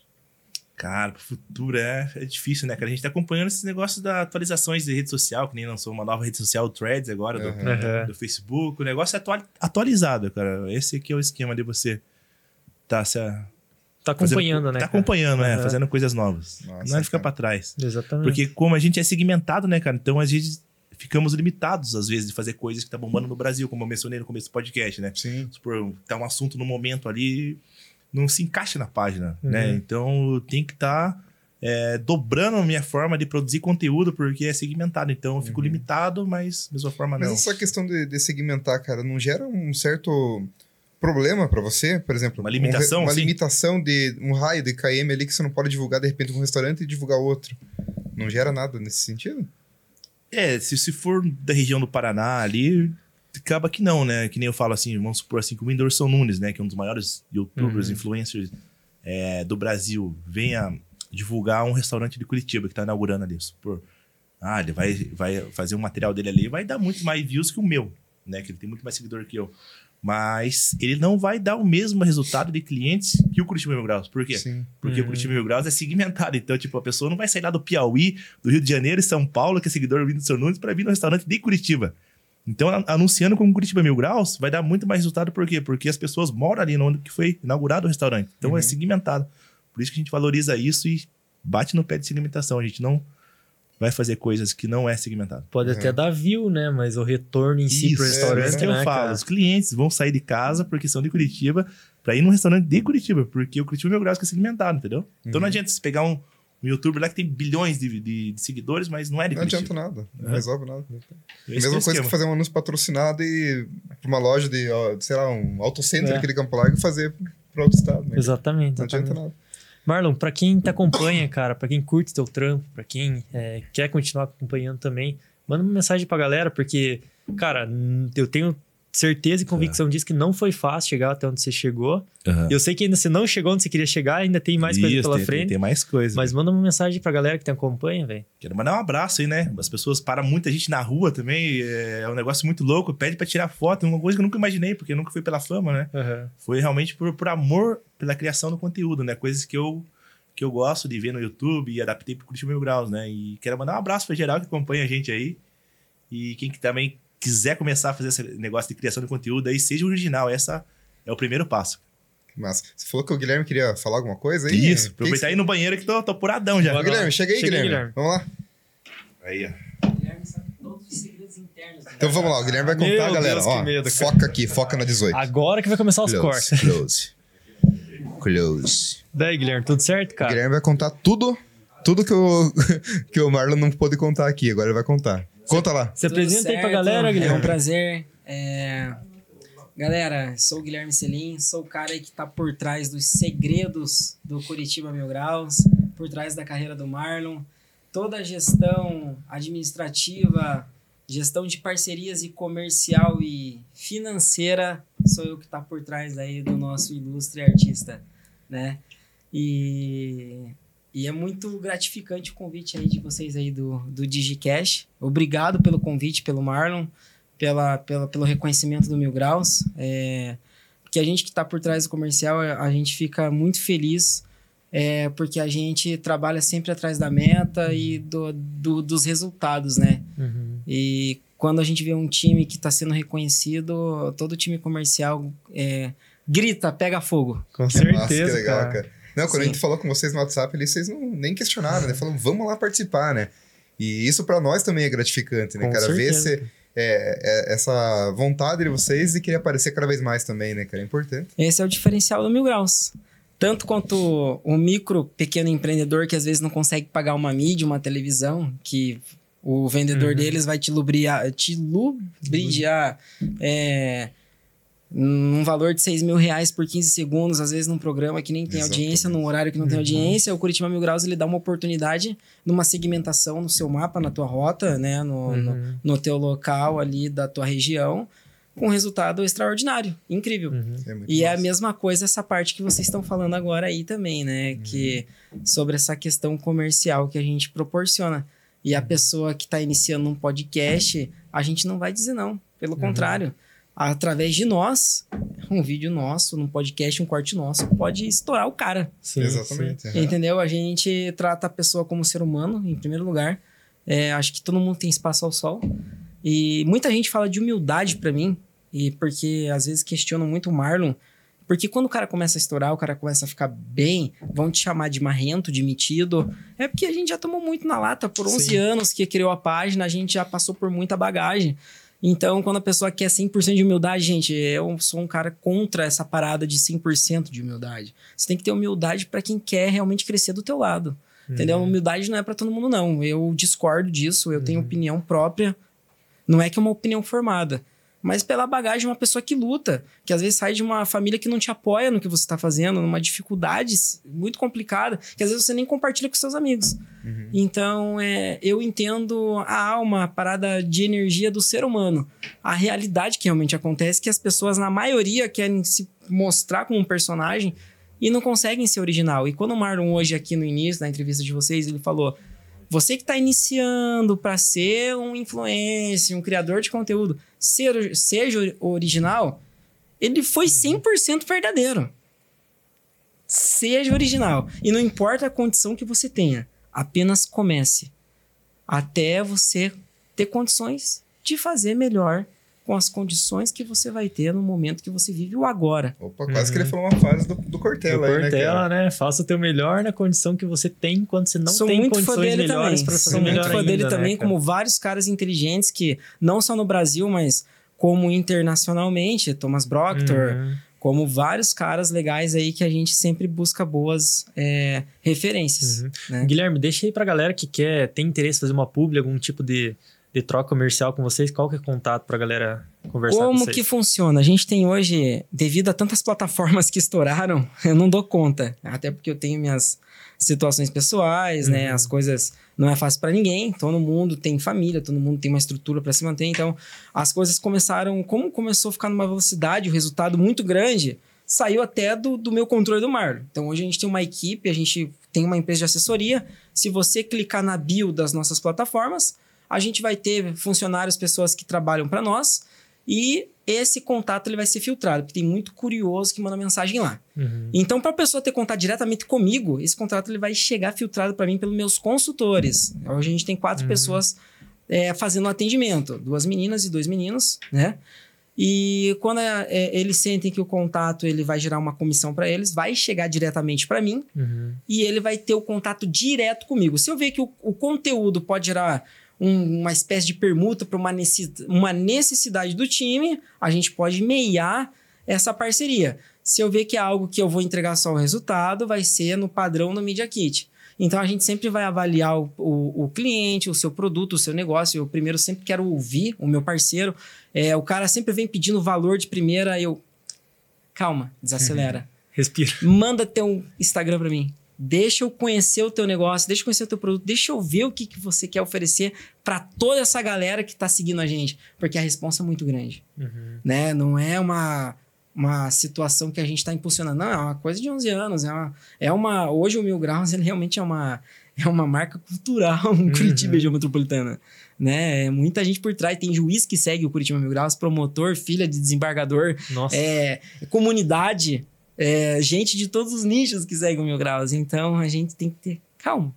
Cara, pro futuro é, é difícil, né, cara? A gente tá acompanhando esses negócios da atualizações de rede social, que nem lançou uma nova rede social, o Threads, agora, do. Aham. do Facebook. O negócio é atual- atualizado, cara. Esse aqui é o esquema de você tá se Tá fazendo- acompanhando, né? Tá cara? acompanhando, né? Aham. Fazendo coisas novas. Nossa, Não é ficar pra trás. Exatamente. Porque como a gente é segmentado, né, cara? Então a gente ficamos limitados, às vezes, de fazer coisas que tá bombando no Brasil, como eu mencionei no começo do podcast, né? Sim. Supor, tá um assunto no momento ali, não se encaixa na página, Uhum. né? Então tem que estar dobrando a minha forma de produzir conteúdo, porque é segmentado. Então eu fico Uhum. limitado, mas da mesma forma Mas não. essa questão de, de segmentar, cara, não gera um certo problema pra você? Por exemplo, Uma um limitação, re- uma sim. limitação de um raio de KM ali que você não pode divulgar de repente um restaurante e divulgar outro. Não gera nada nesse sentido? É, se, se for da região do Paraná ali, acaba que não, né? Que nem eu falo assim, vamos supor assim, que o Whindersson Nunes, né? Que é um dos maiores youtubers, Uhum. influencers é, do Brasil, venha divulgar um restaurante de Curitiba que tá inaugurando ali. Supor, ah, ele vai, vai fazer um material dele ali, vai dar muito mais views que o meu, né? Que ele tem muito mais seguidor que eu. Mas ele não vai dar o mesmo resultado de clientes que o Curitiba Mil Graus. Por quê? Sim. Porque Uhum. o Curitiba Mil Graus é segmentado. Então, tipo, a pessoa não vai sair lá do Piauí, do Rio de Janeiro e São Paulo, que é seguidor vindo do seu Nunes, para vir no restaurante de Curitiba. Então, anunciando como Curitiba Mil Graus, vai dar muito mais resultado. Por quê? Porque as pessoas moram ali onde que foi inaugurado o restaurante. Então, Uhum. é segmentado. Por isso que a gente valoriza isso e bate no pé de segmentação. A gente não vai fazer coisas que não é segmentado. Pode até dar view, né? Mas o retorno em si pro Isso, restaurante, é isso que eu né, falo. cara? Os clientes vão sair de casa porque são de Curitiba para ir num restaurante de Curitiba, porque o Curitiba que é segmentado, entendeu? Então Uhum. não adianta você pegar um, um youtuber lá que tem bilhões de, de- de seguidores, mas não é de Não adianta Curitiba. nada. Não É. resolve nada. Esse Mesma é coisa esquema. que fazer um anúncio patrocinado e pra uma loja de, ó, sei lá, um autocentro É. aqui de Campo Largo e fazer para outro estado, né? Exatamente. Não adianta nada. Marlon, pra quem te acompanha, cara, pra quem curte teu trampo, pra quem é, quer continuar acompanhando também, manda uma mensagem pra galera, porque, cara, eu tenho certeza e convicção disso que não foi fácil chegar até onde você chegou. Aham. Eu sei que ainda você não chegou onde você queria chegar, ainda tem mais coisa Isso, pela tem, frente. Tem, tem mais coisa. Mas manda uma mensagem pra galera que te acompanha, velho. Quero mandar um abraço aí, né? As pessoas param muita gente na rua também. É um negócio muito louco. Pede pra tirar foto. É uma coisa que eu nunca imaginei, porque nunca foi pela fama, né? Foi realmente por, por amor pela criação do conteúdo, né? Coisas que eu, que eu gosto de ver no YouTube e adaptei pro Curitiba Mil Graus, né? E quero mandar um abraço pra geral que acompanha a gente aí. E quem que também quiser começar a fazer esse negócio de criação de conteúdo aí, seja original. Essa é o primeiro passo. Massa. Você falou que o Guilherme queria falar alguma coisa aí? Isso, Que aproveitar aí no banheiro que tô, tô puradão já. Ô, Guilherme, chega aí, Chega Guilherme. Guilherme. Vamos lá. Aí, ó. O Guilherme sabe todos os segredos internos. né? Então vamos lá, o Guilherme vai contar, Meu galera. Deus, Ó, que medo, foca aqui, foca na 18. Agora que vai começar os cortes. Close, close. Close. Daí, Guilherme, tudo certo, O cara? Guilherme vai contar tudo, tudo que o, que o Marlon não pôde contar aqui. Agora ele vai contar. Conta lá. Se apresenta aí pra certo, galera, É um Guilherme. prazer. É, Galera, sou o Guilherme Selim, sou o cara aí que tá por trás dos segredos do Curitiba Mil Graus, por trás da carreira do Marlon. Toda a gestão administrativa, gestão de parcerias e comercial e financeira, sou eu que tá por trás aí do nosso ilustre artista, né? E, e é muito gratificante o convite aí de vocês aí do, do DigiCash. Obrigado pelo convite, pelo Marlon pela, pela, pelo reconhecimento do Mil Graus. É, porque a gente que está por trás do comercial, a a gente fica muito feliz, é, porque a gente trabalha sempre atrás da meta e do, do- dos resultados, né? Uhum. E quando a gente vê um time que está sendo reconhecido, todo time comercial é, grita, pega fogo. Com Nossa, certeza, que legal, cara. cara. Não, quando a Sim. gente falou com vocês no WhatsApp ali, vocês não, nem questionaram, né? Falaram, vamos lá participar, né? E isso pra nós também é gratificante, né, Com cara? Ver esse, é, é, essa vontade de vocês de querer aparecer cada vez mais também, né, cara? É importante. Esse é o diferencial do Mil Graus. Tanto quanto o micro, pequeno empreendedor que às vezes não consegue pagar uma mídia, uma televisão, que o vendedor Uhum. deles vai te lubriar, te lubridiar é, num valor de 6 mil reais por 15 segundos, às vezes num programa que nem tem Exatamente. audiência, num horário que não tem Uhum. audiência. O Curitiba Mil Graus ele dá uma oportunidade numa segmentação no seu mapa, na tua rota, né? No, no, Uhum. no teu local ali da tua região, com um resultado extraordinário, incrível. Uhum. É E é a massa. mesma coisa essa parte que vocês estão falando agora aí também, né? Que sobre essa questão comercial que a gente proporciona. E a pessoa que está iniciando um podcast, a gente não vai dizer não. Pelo contrário, através de nós, um vídeo nosso, num podcast, um corte nosso, pode estourar o cara. Sim, Exatamente. sim. Entendeu? A gente trata a pessoa como ser humano, em primeiro lugar. É, acho que todo mundo tem espaço ao sol. E muita gente fala de humildade pra mim, e porque às vezes questionam muito o Marlon. Porque quando o cara começa a estourar, o cara começa a ficar bem, vão te chamar de marrento, de metido. É porque a gente já tomou muito na lata por 11 Sim. anos que criou a página, a gente já passou por muita bagagem. Então, quando a pessoa quer 100% de humildade, gente, eu sou um cara contra essa parada de 100% de humildade. Você tem que ter humildade pra quem quer realmente crescer do teu lado. Entendeu? Uhum. Humildade não é pra todo mundo, não. Eu discordo disso, eu tenho opinião própria. Não é que é uma opinião formada. Mas pela bagagem de uma pessoa que luta, que às vezes sai de uma família que não te apoia no que você está fazendo, numa dificuldade muito complicada, que às vezes você nem compartilha com seus amigos. Então, é, eu entendo a alma, a parada de energia do ser humano. A realidade que realmente acontece é que as pessoas, na maioria, querem se mostrar como um personagem e não conseguem ser original. E quando o Marlon, hoje, aqui no início da entrevista de vocês, ele falou: você que está iniciando para ser um influencer, um criador de conteúdo, ser, seja original, ele foi 100% verdadeiro. Seja original. E não importa a condição que você tenha, apenas comece. Até você ter condições de fazer melhor com as condições que você vai ter no momento que você vive o agora. Opa, quase que Uhum. ele falou uma frase do, do Cortella Do aí, né, Cortella, cara? né? Faça o teu melhor na condição que você tem quando você não Sou tem muito fã condições dele melhores também. para fazer Sou muito melhor fã ainda, dele né, também, cara? como vários caras inteligentes que, não só no Brasil, mas como internacionalmente, Thomas Proctor, Uhum. como vários caras legais aí que a gente sempre busca boas é, referências. Uhum. né? Guilherme, deixa aí pra galera que quer, tem interesse em fazer uma publi, algum tipo de, de troca comercial com vocês, qual que é o contato pra galera conversar com Como vocês? que funciona? A gente tem hoje, devido a tantas plataformas que estouraram, eu não dou conta. Até porque eu tenho minhas situações pessoais, né? Uhum. As coisas não é fácil para ninguém. Todo mundo tem família, todo mundo tem uma estrutura para se manter. Então, as coisas começaram, como começou a ficar numa velocidade, o resultado muito grande, saiu até do, do meu controle do Marlon. Então, hoje a gente tem uma equipe, a gente tem uma empresa de assessoria. Se você clicar na bio das nossas plataformas, a gente vai ter funcionários, pessoas que trabalham para nós e esse contato ele vai ser filtrado, porque tem muito curioso que manda mensagem lá. Uhum. Então, para a pessoa ter contato diretamente comigo, esse contrato ele vai chegar filtrado para mim pelos meus consultores. Hoje a gente tem quatro Uhum. pessoas é, fazendo atendimento, duas meninas e dois meninos, né? E quando é, é, eles sentem que o contato ele vai gerar uma comissão para eles, vai chegar diretamente para mim Uhum. e ele vai ter o contato direto comigo. Se eu ver que o, o conteúdo pode gerar um- uma espécie de permuta para uma, uma necessidade do time, a gente pode meiar essa parceria. Se eu ver que é algo que eu vou entregar só o resultado, vai ser no padrão do Media Kit. Então a gente sempre vai avaliar o, o- o cliente, o seu produto, o seu negócio. Eu primeiro sempre quero ouvir o meu parceiro. É, o cara sempre vem pedindo valor de primeira, eu. Calma, desacelera Respira. manda teu Instagram pra mim. Deixa eu conhecer o teu negócio, deixa eu conhecer o teu produto, deixa eu ver o que, que você quer oferecer pra toda essa galera que tá seguindo a gente, porque a resposta é muito grande, Uhum. né? Não é uma uma situação que a gente tá impulsionando, não, é uma coisa de 11 anos, é uma, é uma hoje o Mil Graus ele realmente é uma é uma marca cultural em Curitiba região metropolitana, né? É muita gente por trás, tem juiz que segue o Curitiba Mil Graus, promotor, filha de desembargador, Nossa. é, comunidade, é, gente de todos os nichos que seguem o Mil Graus. Então a gente tem que ter calma.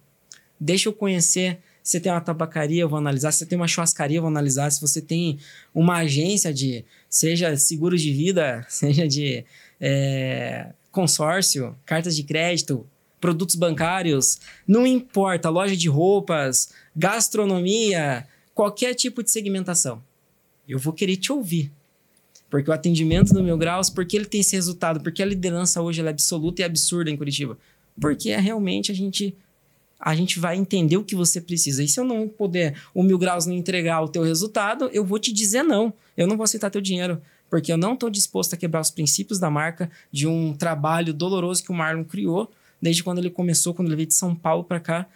Deixa eu conhecer. Se tem uma tabacaria, eu vou analisar. Se tem uma churrascaria, eu vou analisar. Se você tem uma agência de, seja seguros de vida, seja de é, consórcio, cartas de crédito, produtos bancários, não importa, loja de roupas, gastronomia, qualquer tipo de segmentação. Eu vou querer te ouvir. Porque o atendimento do Mil Graus, porque ele tem esse resultado, porque a liderança hoje é absoluta e absurda em Curitiba. Porque é realmente a gente a gente vai entender o que você precisa. E se eu não puder, o Mil Graus não entregar o teu resultado, eu vou te dizer não. Eu não vou aceitar teu dinheiro. Porque eu não estou disposto a quebrar os princípios da marca de um trabalho doloroso que o Marlon criou desde quando ele começou, quando ele veio de São Paulo para cá.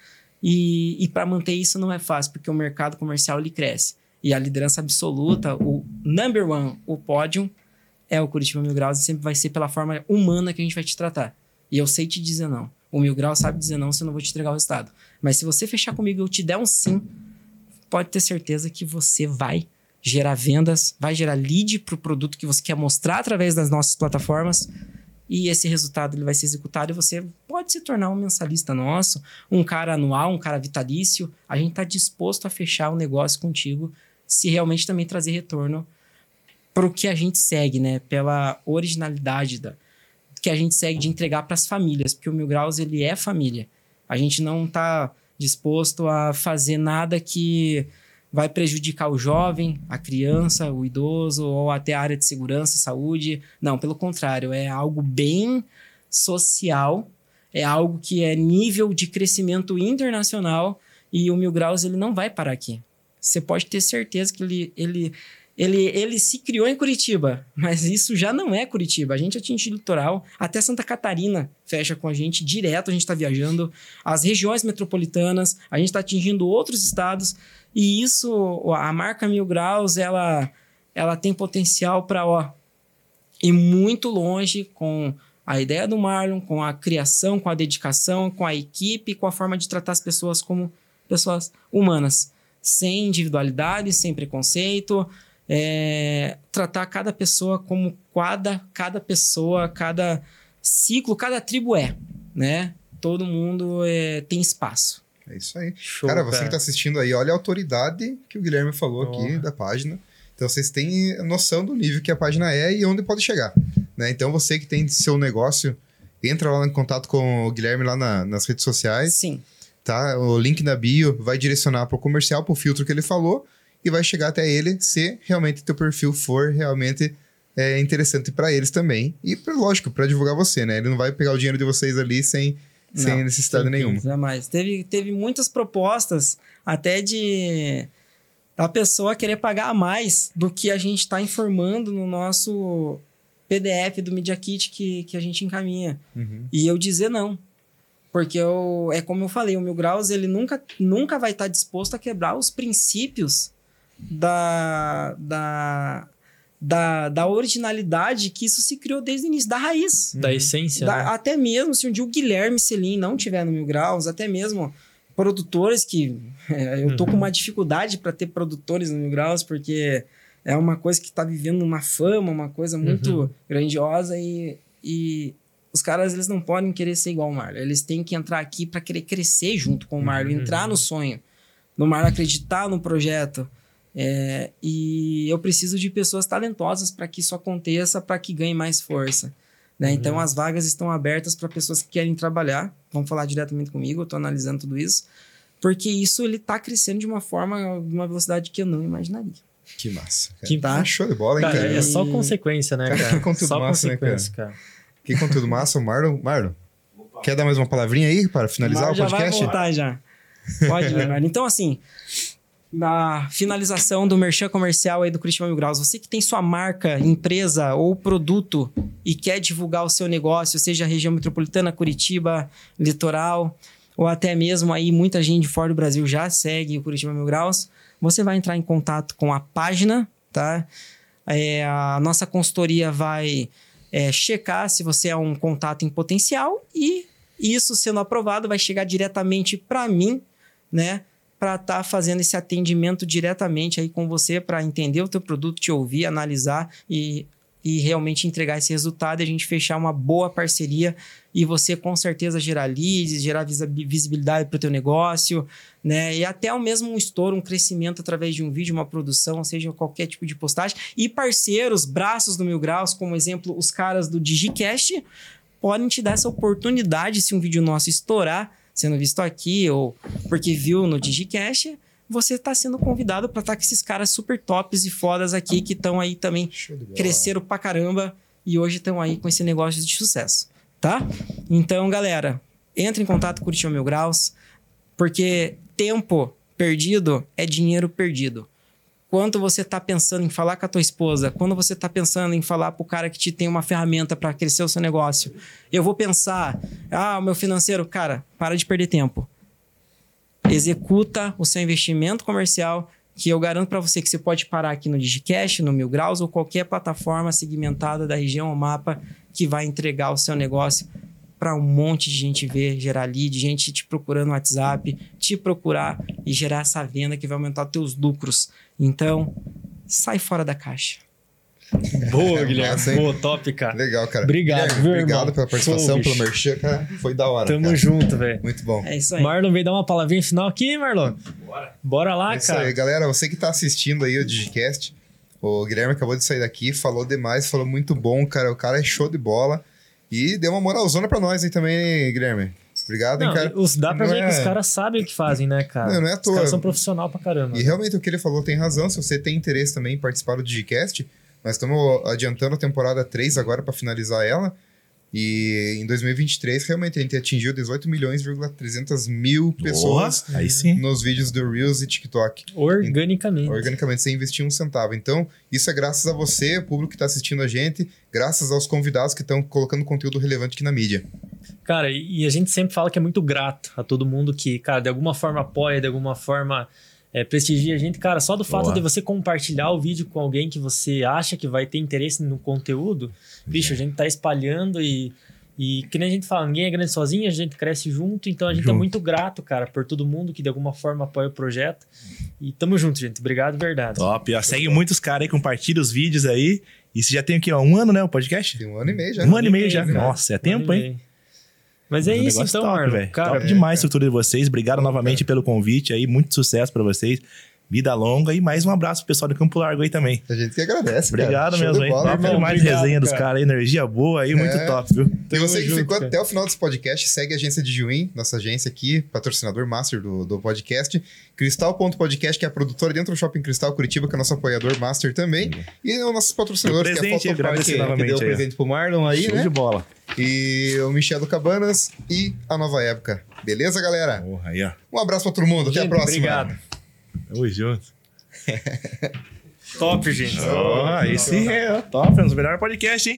E, e para manter isso não é fácil, porque o mercado comercial ele cresce. E a liderança absoluta, o number one, o pódio, é o Curitiba Mil Graus e sempre vai ser pela forma humana que a gente vai te tratar. E eu sei te dizer não. O Mil Graus sabe dizer não se eu não vou te entregar o resultado. Mas se você fechar comigo e eu te der um sim, pode ter certeza que você vai gerar vendas, vai gerar lead para o produto que você quer mostrar através das nossas plataformas. E esse resultado ele vai ser executado e você pode se tornar um mensalista nosso, um cara anual, um cara vitalício. A gente está disposto a fechar o negócio contigo se realmente também trazer retorno para o que a gente segue, né? Pela originalidade da que a gente segue de entregar para as famílias, porque o Mil Graus ele é família. A gente não está disposto a fazer nada que vai prejudicar o jovem, a criança, o idoso ou até a área de segurança, saúde. Não, pelo contrário, é algo bem social, é algo que é nível de crescimento internacional e o Mil Graus ele não vai parar aqui. Você pode ter certeza que ele, ele, ele, ele se criou em Curitiba, mas isso já não é Curitiba. A gente atinge o litoral, até Santa Catarina fecha com a gente direto, a gente está viajando, as regiões metropolitanas, a gente está atingindo outros estados, e isso, a marca Mil Graus, ela, ela tem potencial para ir muito longe com a ideia do Marlon, com a criação, com a dedicação, com a equipe, com a forma de tratar as pessoas como pessoas humanas, sem individualidade, sem preconceito, é, tratar cada pessoa como cada, cada pessoa, cada ciclo, cada tribo é, né? Todo mundo é, tem espaço. É isso aí. Show, cara, você que tá assistindo aí, olha a autoridade que o Guilherme falou aqui da página. Então vocês têm noção do nível que a página é e onde pode chegar. Né? Então você que tem seu negócio, entra lá em contato com o Guilherme lá na- nas redes sociais, Sim, tá? O link na bio vai direcionar pro comercial, pro filtro que ele falou, e vai chegar até ele se realmente teu perfil for realmente é, interessante para eles também. E, pra- lógico, para divulgar você, né? Ele não vai pegar o dinheiro de vocês ali sem, sem Não, necessidade nenhuma. Jamais. Teve, teve muitas propostas até de a pessoa querer pagar mais do que a gente está informando no nosso PDF do Media Kit que, que a gente encaminha. Uhum. E eu dizer não. Porque eu, é como eu falei, o Mil Graus ele nunca, nunca vai estar disposto a quebrar os princípios da, da, da, da originalidade que isso se criou desde o início, da raiz. Da essência, Da- né? Até mesmo se um dia o Guilherme Selim não tiver no Mil Graus, até mesmo produtores que é, eu tô Uhum. com uma dificuldade para ter produtores no Mil Graus, porque é uma coisa que tá vivendo uma fama, uma coisa muito Uhum. grandiosa e, e os caras eles não podem querer ser igual o Marlon. Eles têm que entrar aqui para querer crescer junto com o Marlon, Uhum. entrar no sonho, no Marlon acreditar no projeto. É, e eu preciso de pessoas talentosas para que isso aconteça, para que ganhe mais força. Né? Então, as vagas estão abertas para pessoas que querem trabalhar. Vão falar diretamente comigo, eu estou analisando tudo isso. Porque isso ele está crescendo de uma forma, de uma velocidade que eu não imaginaria. Que massa. cara. Que Tá show de bola, hein, Cara, cara? é só E- consequência, né, Cara, cara? que conteúdo só massa, né, consequência, cara? Que conteúdo massa. O Marlon, Marlon, quer dar mais uma palavrinha aí para finalizar o já podcast? vai voltar já. Pode, Leonardo. Então, assim, na finalização do merchan comercial aí do Curitiba Mil Graus, você que tem sua marca, empresa ou produto e quer divulgar o seu negócio, seja a região metropolitana, Curitiba, litoral, ou até mesmo aí muita gente de fora do Brasil já segue o Curitiba Mil Graus, você vai entrar em contato com a página, tá? É, a nossa consultoria vai é, checar se você é um contato em potencial e isso sendo aprovado vai chegar diretamente para mim, né? Para estar fazendo esse atendimento diretamente aí com você para entender o teu produto, te ouvir, analisar e, e realmente entregar esse resultado e a gente fechar uma boa parceria e você com certeza gerar leads, gerar visibilidade para o teu negócio, né? E até o mesmo um estouro, um crescimento através de um vídeo, uma produção, seja, qualquer tipo de postagem. E parceiros, braços do Mil Graus, como exemplo, os caras do Digicast, podem te dar essa oportunidade se um vídeo nosso estourar, sendo visto aqui, ou porque viu no Digicast, você está sendo convidado para estar com esses caras super tops e fodas aqui que estão aí também cresceram pra caramba e hoje estão aí com esse negócio de sucesso, tá? Então, galera, entre em contato com o Mil Graus, porque tempo perdido é dinheiro perdido. Quando você tá pensando em falar com a tua esposa, quando você tá pensando em falar pro cara que te tem uma ferramenta para crescer o seu negócio, eu vou pensar, ah, o meu financeiro, cara, para de perder tempo. Executa o seu investimento comercial, que eu garanto para você que você pode parar aqui no Digicash, no Mil Graus ou qualquer plataforma segmentada da região ou mapa que vai entregar o seu negócio para um monte de gente ver, gerar lead, gente te procurando no WhatsApp, te procurar e gerar essa venda que vai aumentar teus lucros. Então, sai fora da caixa. Boa, É Guilherme. massa, hein? Boa, top, cara. Legal, cara. Obrigado, Guilherme, viu, Obrigado irmão? pela participação, Pô, pelo merchan, cara. Foi da hora. Tamo cara. junto, velho. Muito bom. É isso aí. Marlon veio dar uma palavrinha final aqui, Marlon. Bora. Bora lá, É isso cara. aí, galera. Você que tá assistindo aí o Digicast, o Guilherme acabou de sair daqui, falou demais, falou muito bom, cara. O cara é show de bola. E deu uma moralzona pra nós aí também, Guilherme. Obrigado, hein, Não, cara. os, dá pra Não ver é- que os caras sabem o que fazem, né, cara? Não, não é à Os toa. caras são profissional pra caramba. E realmente o que ele falou tem razão. Se você tem interesse também em participar do Digicast, nós estamos adiantando a temporada 3 agora para finalizar ela. E em 2023, realmente, a gente atingiu 18 milhões, 300 mil pessoas Porra, aí sim. nos vídeos do Reels e TikTok. Organicamente. Organicamente, sem investir um centavo. Então, isso é graças a você, o público que está assistindo a gente, graças aos convidados que estão colocando conteúdo relevante aqui na mídia. Cara, e e a gente sempre fala que é muito grato a todo mundo que, cara, de alguma forma apoia, de alguma forma é, prestigia a gente. Cara, só do fato Boa. de você compartilhar o vídeo com alguém que você acha que vai ter interesse no conteúdo, bicho, a gente tá espalhando e. E que nem a gente fala, ninguém é grande sozinho, a gente cresce junto, então a gente é Junto. muito grato, cara, por todo mundo que de alguma forma apoia o projeto. E tamo junto, gente. Obrigado, verdade. Top. Ó, segue muitos caras aí, compartilha os vídeos aí. E você já tem aqui, ó, um ano, né, o podcast? Tem um ano e meio já. Um ano e meio já. cara. Nossa, é tempo, Um e hein? Mas é O isso então, top, Marlon. velho. Cara, top é, demais a cara. estrutura de vocês. Obrigado Top, novamente pelo convite aí. Muito sucesso pra vocês. Vida longa e mais um abraço pro pessoal do Campo Largo aí também. A gente que agradece, Obrigado cara. Mesmo, hein? bola, irmão. demais Obrigado, resenha dos cara. caras aí, energia boa aí, muito É. top, viu? E você que ficou cara. até o final desse podcast, segue a agência de Juim, nossa agência aqui, patrocinador master do, do podcast. Cristal.podcast, que é a produtora dentro do Shopping Cristal Curitiba, que é nosso apoiador master também. E o nosso patrocinador, que é a presente, Fotopark, que novamente deu o aí, presente pro Marlon aí, Show né? de bola. E o Michel do Cabanas e a Nova Época. Beleza, galera? Porra, aí, ó. Um abraço pra todo mundo. Até a próxima. Obrigado. Tamo junto. Top, gente. Ó, esse é top, é um dos melhores podcasts, hein?